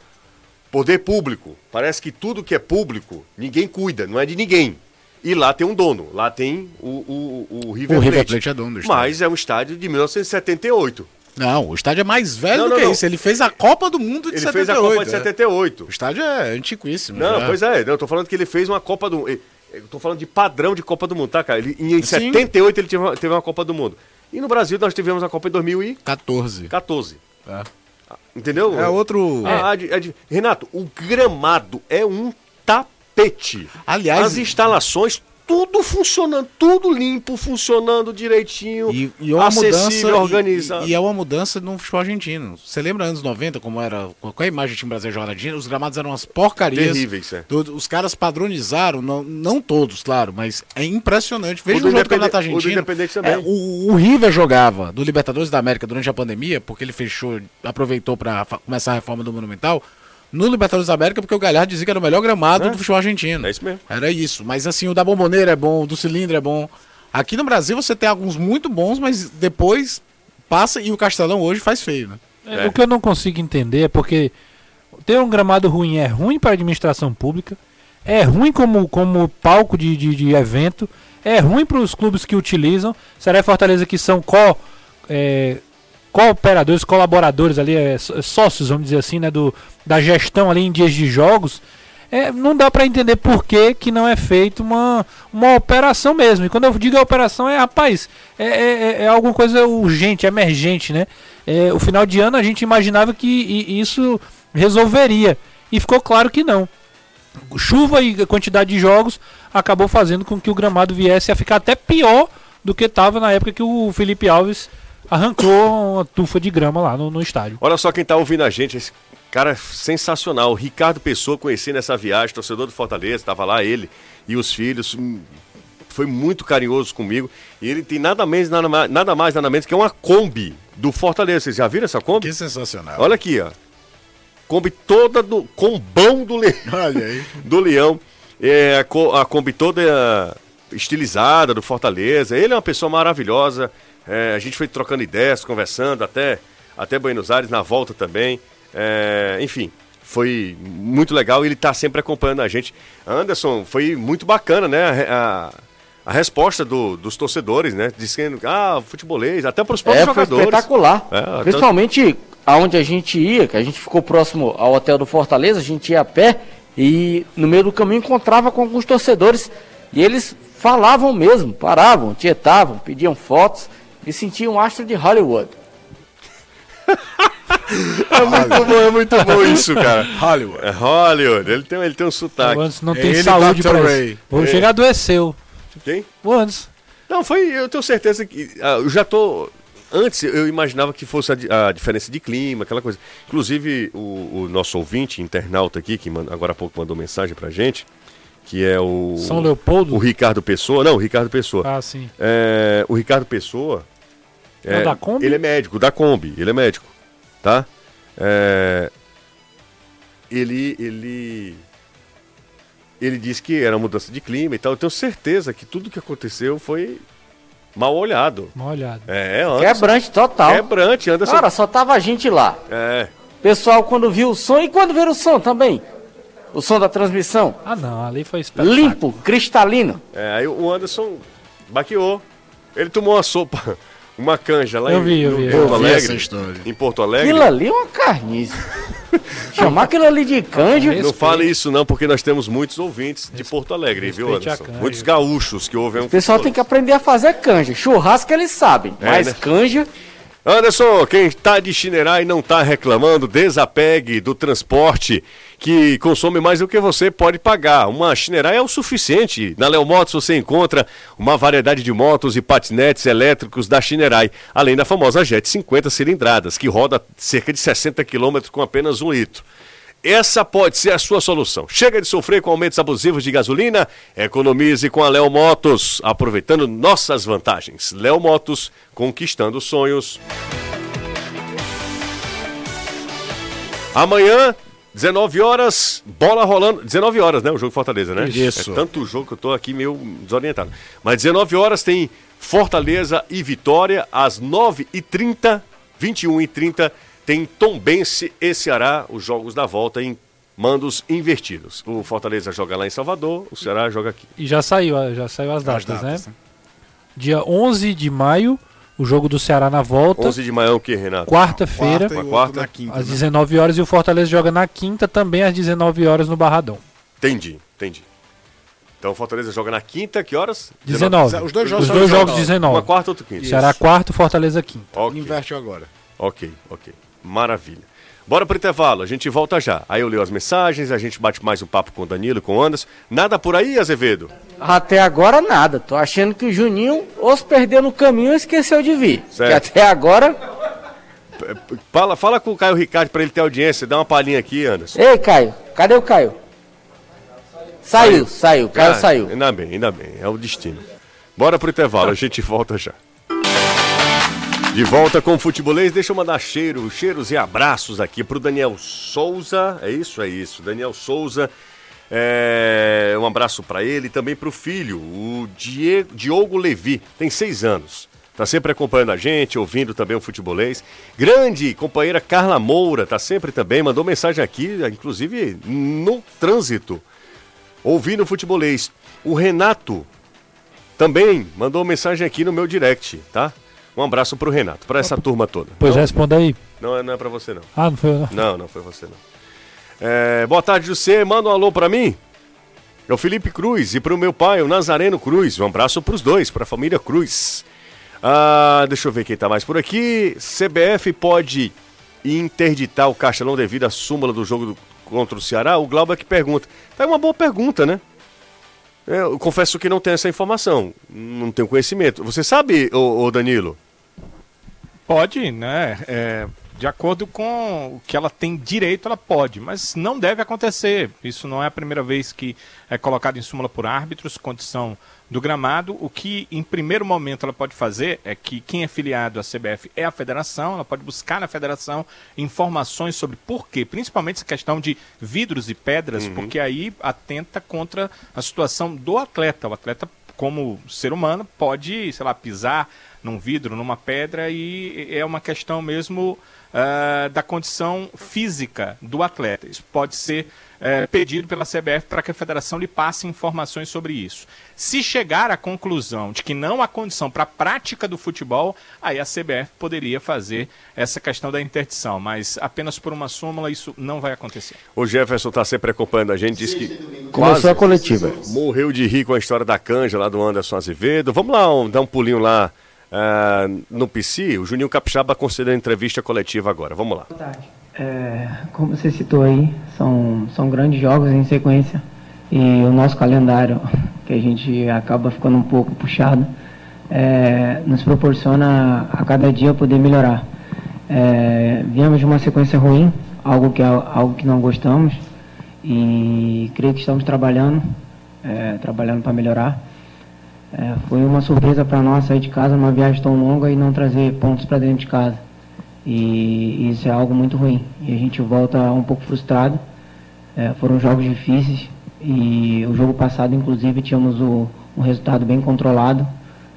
Poder público. Parece que tudo que é público, ninguém cuida, não é de ninguém. E lá tem um dono, lá tem o, o, o River O Plate. River Plate é dono do estádio. Mas é um estádio de 1978. Não, o estádio é mais velho Não, do não, que não. isso. Ele fez a Copa do Mundo de Ele 78. fez a Copa de é. 78. O estádio é antiquíssimo. Não, já. pois é, não, eu tô falando que ele fez uma Copa do Mundo. Eu tô falando de padrão de Copa do Mundo, tá, cara? Ele, em Sim. 78 ele teve uma, teve uma Copa do Mundo. E no Brasil nós tivemos a Copa em 2014. 14. Entendeu? É outro. Ah, de- é de- Renato, o gramado é um tapete. Aliás- as instalações, tudo funcionando, tudo limpo, funcionando direitinho, E, e é uma acessível, mudança, organizado. E, e é uma mudança no futebol argentino. Você lembra anos 90, como era. Qual é a imagem do time brasileiro Argentina? Os gramados eram umas porcarias. Terríveis, é. Do- os caras padronizaram, não, não todos, claro, mas é impressionante. Veja O do o jogo do Campeonato o Argentino. Também. É, o, o River jogava do Libertadores da América durante a pandemia, porque ele fechou, aproveitou para começar a reforma do Monumental. No Libertadores da América, porque o Galhardo dizia que era o melhor gramado É. do futebol argentino. É isso mesmo. Era isso. Mas assim, o da bomboneira é bom, o do cilindro é bom. Aqui no Brasil você tem alguns muito bons, mas depois passa e o Castelão hoje faz feio, né? É, O que eu não consigo entender é porque ter um gramado ruim é ruim para a administração pública, é ruim como, como palco de, de, de evento, é ruim para os clubes que utilizam. Será Fortaleza que são co, é, cooperadores, colaboradores ali, é, só- sócios, vamos dizer assim, né, do, da gestão ali em dias de jogos. É, não dá para entender por que, que não é feita uma, uma operação mesmo. E quando eu digo operação, é, rapaz, é, é, é alguma coisa urgente, emergente, né? É, o final de ano a gente imaginava que isso resolveria. E ficou claro que não. Chuva e quantidade de jogos acabou fazendo com que o gramado viesse a ficar até pior do que estava na época que o Felipe Alves arrancou uma tufa de grama lá no, no estádio. Olha só quem tá ouvindo a gente, esse cara é sensacional. O Ricardo Pessoa, conheci nessa viagem, torcedor do Fortaleza, tava lá ele e os filhos. hum, Foi muito carinhoso comigo. E ele tem nada menos, nada mais, nada mais, nada menos que uma Kombi do Fortaleza. Vocês já viram essa Kombi? Que sensacional. Olha aqui, ó. Kombi toda do combão do leão. Olha aí. do Leão. É, a Kombi toda é, estilizada do Fortaleza. Ele é uma pessoa maravilhosa. É, a gente foi trocando ideias, conversando até, até Buenos Aires, na volta também. É, enfim, foi muito legal e ele está sempre acompanhando a gente. Anderson, foi muito bacana, né? A, a- resposta do- dos torcedores, né? Dizendo, ah, futebolês, até para os próprios É, foi jogadores. espetacular. É, Principalmente aonde a gente ia, que a gente ficou próximo ao hotel do Fortaleza, a gente ia a pé e no meio do caminho encontrava com alguns torcedores e eles falavam mesmo, paravam, tietavam, pediam fotos e sentiam um astro de Hollywood. É muito bom, é muito bom isso, cara. Hollywood. É Hollywood, ele tem, ele tem um sotaque. O Anderson não É tem ele, saúde para Ray. isso. Vou É. chegar adoeceu. Quem? O Anderson. Não, foi. Eu tenho certeza que. ah, eu já tô. Antes eu imaginava que fosse a, a diferença de clima, aquela coisa. Inclusive, o, o nosso ouvinte, internauta aqui, que manda- agora há pouco mandou mensagem pra gente, que é o. São Leopoldo? O Ricardo Pessoa. Não, o Ricardo Pessoa. Ah, sim. É, o Ricardo Pessoa. É o da Kombi? Ele é médico, da Kombi, ele é médico. Tá? É, ele. Ele. Ele disse que era mudança de clima e tal. Eu tenho certeza que tudo que aconteceu foi Mal olhado. Mal olhado. É, Anderson. Quebrante total. Quebrante, Anderson. Cara, só tava a gente lá. É. Pessoal, quando viu o som, e quando viram o som também? O som da transmissão? Ah, não, ali foi espetáculo. Limpo, cristalino. É, aí o Anderson baqueou. Ele tomou uma sopa, uma canja lá Eu em, vi, eu vi, eu Porto vi Alegre. essa história. Em Porto Alegre. Aquilo ali é uma carniça. Chamar aquilo ali de canja. Não fale isso não, porque nós temos muitos ouvintes de Porto Alegre, viu, respeite a Anderson? Muitos gaúchos que ouvem um O pessoal tem que aprender a fazer canja. Churrasco eles sabem, É, mas né? canja. Anderson, quem tá de Chinerai não tá reclamando, desapegue do transporte que consome mais do que você pode pagar. Uma Chinerai é o suficiente. Na Léo Motos você encontra uma variedade de motos e patinetes elétricos da Chinerai, além da famosa Jet 50 cilindradas, que roda cerca de 60 km com apenas um litro. Essa pode ser a sua solução. Chega de sofrer com aumentos abusivos de gasolina? Economize com a Léo Motos, aproveitando nossas vantagens. Léo Motos, conquistando sonhos. Amanhã, 19 horas, bola rolando. 19 horas, né? O jogo Fortaleza, né? Isso. É tanto jogo que eu tô aqui meio desorientado. Mas 19 horas tem Fortaleza e Vitória. Às 9h30, 21h30, tem Tombense e Ceará, os jogos da volta em mandos invertidos. O Fortaleza joga lá em Salvador, o Ceará joga aqui. E já saiu, já saiu as datas, datas, né? Dia 11 de maio, o jogo do Ceará na volta. 11 de maio é o que, Renato? Quarta-feira, Quarta Quarta. quinta. às né? 19 horas. E o Fortaleza joga na quinta, também às 19 horas no Barradão. Entendi, entendi. Então o Fortaleza joga na quinta, que horas? 19. Os dois jogos Os dois 19. jogos 19. Uma quarta, outra quinta. Ceará quarto, Fortaleza quinto. Ok. Inverte agora. Ok, ok. Maravilha. Bora pro intervalo, a gente volta já. Aí eu leio as mensagens, a gente bate mais um papo com o Danilo e com o Anderson. Nada por aí, Azevedo? Até agora nada. Tô achando que o Juninho ou se perdeu no caminho ou esqueceu de vir. Certo. Que até agora. Fala, fala com o Caio Ricardo pra ele ter audiência, dá uma palhinha aqui, Anderson. Ei, Caio, cadê o Caio? Saiu, saiu, Caio Ah, saiu. Ainda bem, ainda bem, é o destino. Bora pro intervalo, a gente volta já. De volta com o futebolês, deixa eu mandar cheiro, cheiros e abraços aqui pro Daniel Souza. É isso, é isso. Daniel Souza. é, um abraço para ele e também pro filho, o Die- Diogo Levi, tem seis anos. Tá sempre acompanhando a gente, ouvindo também o futebolês. Grande companheira Carla Moura, tá sempre também, mandou mensagem aqui, inclusive no trânsito, ouvindo o futebolês. O Renato também mandou mensagem aqui no meu direct, tá? Um abraço pro Renato, pra essa turma toda. Pois não, responda aí. não, é- não é pra você não. Ah, não foi eu, não. Não, não foi você não. É, boa tarde, José. Manda um alô pra mim. É o Felipe Cruz e pro meu pai, o Nazareno Cruz. Um abraço pros dois, pra família Cruz. Ah, deixa eu ver quem tá mais por aqui. CBF pode interditar o Castelão devido à súmula do jogo do- contra o Ceará? O Glauber que pergunta. Tá uma boa pergunta, né? Eu confesso que não tenho essa informação. Não tenho conhecimento. Você sabe, ô, ô Danilo? Pode, né? É, de acordo com o que ela tem direito, ela pode, mas não deve acontecer. Isso não é a primeira vez que é colocado em súmula por árbitros, condição do gramado. O que, em primeiro momento, ela pode fazer é que quem é filiado à CBF é a federação, ela pode buscar na federação informações sobre por quê, principalmente essa questão de vidros e pedras, porque aí atenta contra a situação do atleta. O atleta como ser humano, pode, sei lá, pisar num vidro, numa pedra, e é uma questão mesmo ah, da condição física do atleta. Isso pode ser eh, pedido pela CBF para que a federação lhe passe informações sobre isso. Se chegar à conclusão de que não há condição para a prática do futebol, aí a CBF poderia fazer essa questão da interdição, mas apenas por uma súmula isso não vai acontecer. O Jefferson tá sempre acompanhando a gente, diz que Começou a coletiva. morreu de rir com a história da canja lá do Anderson Azevedo. Vamos lá, um- dar um pulinho lá ah, no PC. O Juninho Capixaba concedendo entrevista coletiva agora. Vamos lá. É, como você citou aí, são, são grandes jogos em sequência e o nosso calendário, que a gente acaba ficando um pouco puxado, é, nos proporciona a cada dia poder melhorar. É, viemos de uma sequência ruim, algo que, é algo que não gostamos e creio que estamos trabalhando, é, trabalhando para melhorar. É, foi uma surpresa para nós sair de casa numa viagem tão longa e não trazer pontos para dentro de casa. E isso é algo muito ruim. E a gente volta um pouco frustrado. É, foram jogos difíceis e o jogo passado, inclusive, tínhamos o, um resultado bem controlado.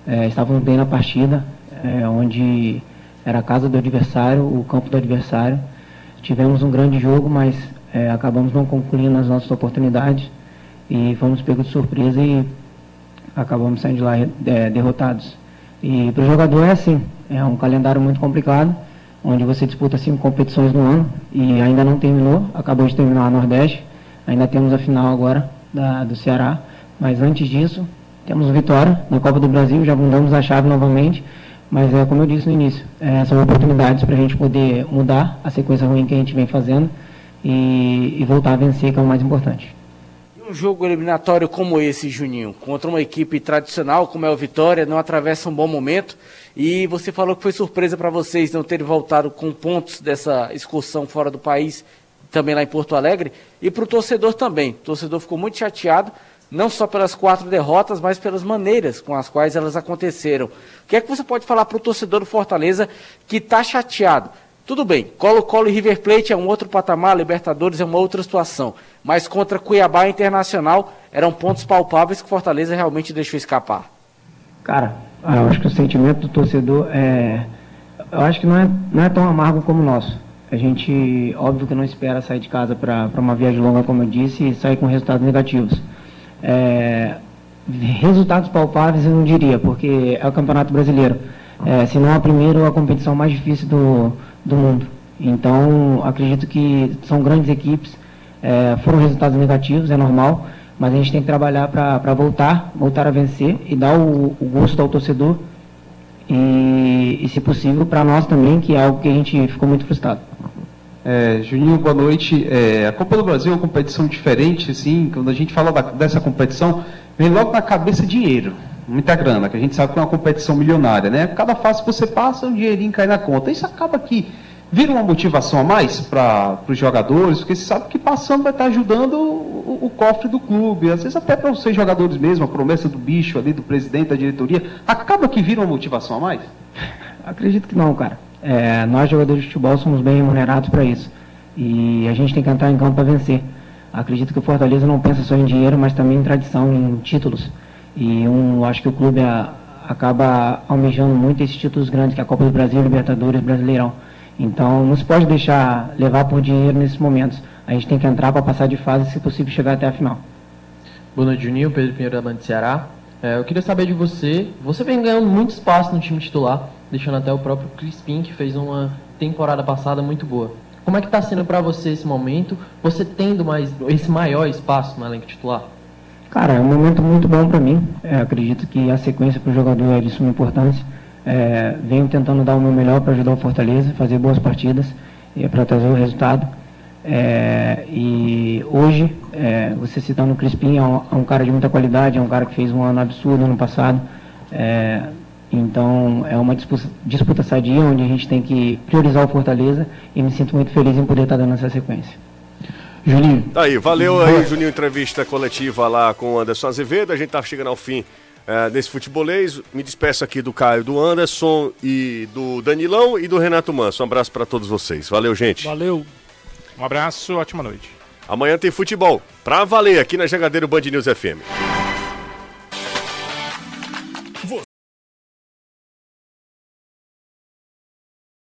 é, estávamos bem na partida, é, onde era a casa do adversário, o campo do adversário. Tivemos um grande jogo, mas é, acabamos não concluindo as nossas oportunidades e fomos pegos de surpresa e acabamos saindo de lá é, derrotados. E para o jogador é assim, é um calendário muito complicado, onde você disputa cinco competições no ano e ainda não terminou, acabou de terminar a Nordeste, ainda temos a final agora da, do Ceará, mas antes disso temos vitória na Copa do Brasil, já mudamos a chave novamente, mas é como eu disse no início, é, são oportunidades para a gente poder mudar a sequência ruim que a gente vem fazendo e, e voltar a vencer, que é o mais importante um jogo eliminatório como esse, Juninho, contra uma equipe tradicional como é o Vitória, não atravessa um bom momento. E você falou que foi surpresa para vocês não terem voltado com pontos dessa excursão fora do país, também lá em Porto Alegre. E para o torcedor também. O torcedor ficou muito chateado, não só pelas quatro derrotas, mas pelas maneiras com as quais elas aconteceram. O que é que você pode falar para o torcedor do Fortaleza que está chateado? Tudo bem, Colo-Colo e River Plate é um outro patamar, Libertadores é uma outra situação. Mas contra Cuiabá Internacional eram pontos palpáveis que Fortaleza realmente deixou escapar. Cara, eu acho que o sentimento do torcedor é. Eu acho que não é, não é tão amargo como o nosso. A gente, óbvio que não espera sair de casa para uma viagem longa, como eu disse, e sair com resultados negativos. É, resultados palpáveis eu não diria, porque é o Campeonato Brasileiro. É, se não a primeira a competição mais difícil do, do mundo. Então, acredito que são grandes equipes, é, foram resultados negativos, é normal, mas a gente tem que trabalhar para voltar, voltar a vencer e dar o, o gosto ao torcedor e, e se possível, para nós também, que é algo que a gente ficou muito frustrado. É, Juninho, boa noite. É, a Copa do Brasil é uma competição diferente, assim, quando a gente fala da, dessa competição, vem logo na cabeça dinheiro, muita grana, que a gente sabe que é uma competição milionária, né? Cada fase que você passa, um dinheirinho cai na conta. Isso acaba que vira uma motivação a mais para os jogadores, porque você sabe que passando vai estar ajudando o, o, cofre do clube, às vezes até para vocês jogadores mesmo, a promessa do bicho ali, do presidente da diretoria, acaba que vira uma motivação a mais? Acredito que não, cara. É, nós jogadores de futebol somos bem remunerados para isso. E a gente tem que entrar em campo para vencer. Acredito que o Fortaleza não pensa só em dinheiro, mas também em tradição, em títulos. E um, acho que o clube a, acaba almejando muito esses títulos grandes, que é a Copa do Brasil, Libertadores, Brasileirão. Então não se pode deixar levar por dinheiro nesses momentos. A gente tem que entrar para passar de fase, se possível, chegar até a final. Boa noite, Juninho. Pedro Pinheiro da Band Ceará. É, eu queria saber de você. Você vem ganhando muito espaço no time titular, deixando até o próprio Crispim, que fez uma temporada passada muito boa. Como é que está sendo para você esse momento? Você tendo mais esse maior espaço no elenco titular? Cara, é um momento muito bom para mim. É, acredito que a sequência para o jogador é de suma importância. É, venho tentando dar o meu melhor para ajudar o Fortaleza, fazer boas partidas e para trazer o resultado. É, e hoje, é, você citando o Crispim, é um, é um, cara de muita qualidade, é um cara que fez um ano absurdo ano passado. É, então é uma disputa, disputa sadia onde a gente tem que priorizar o Fortaleza e me sinto muito feliz em poder estar dando essa sequência. Juninho. Tá aí, valeu aí, Juninho, entrevista coletiva lá com o Anderson Azevedo. A gente tá chegando ao fim é, desse futebolês. Me despeço aqui do Caio, do Anderson e do Danilão e do Renato Manso. Um abraço para todos vocês. Valeu, gente. Valeu. Um abraço, ótima noite. Amanhã tem futebol. Pra valer aqui na Jangadeiro Band News FM.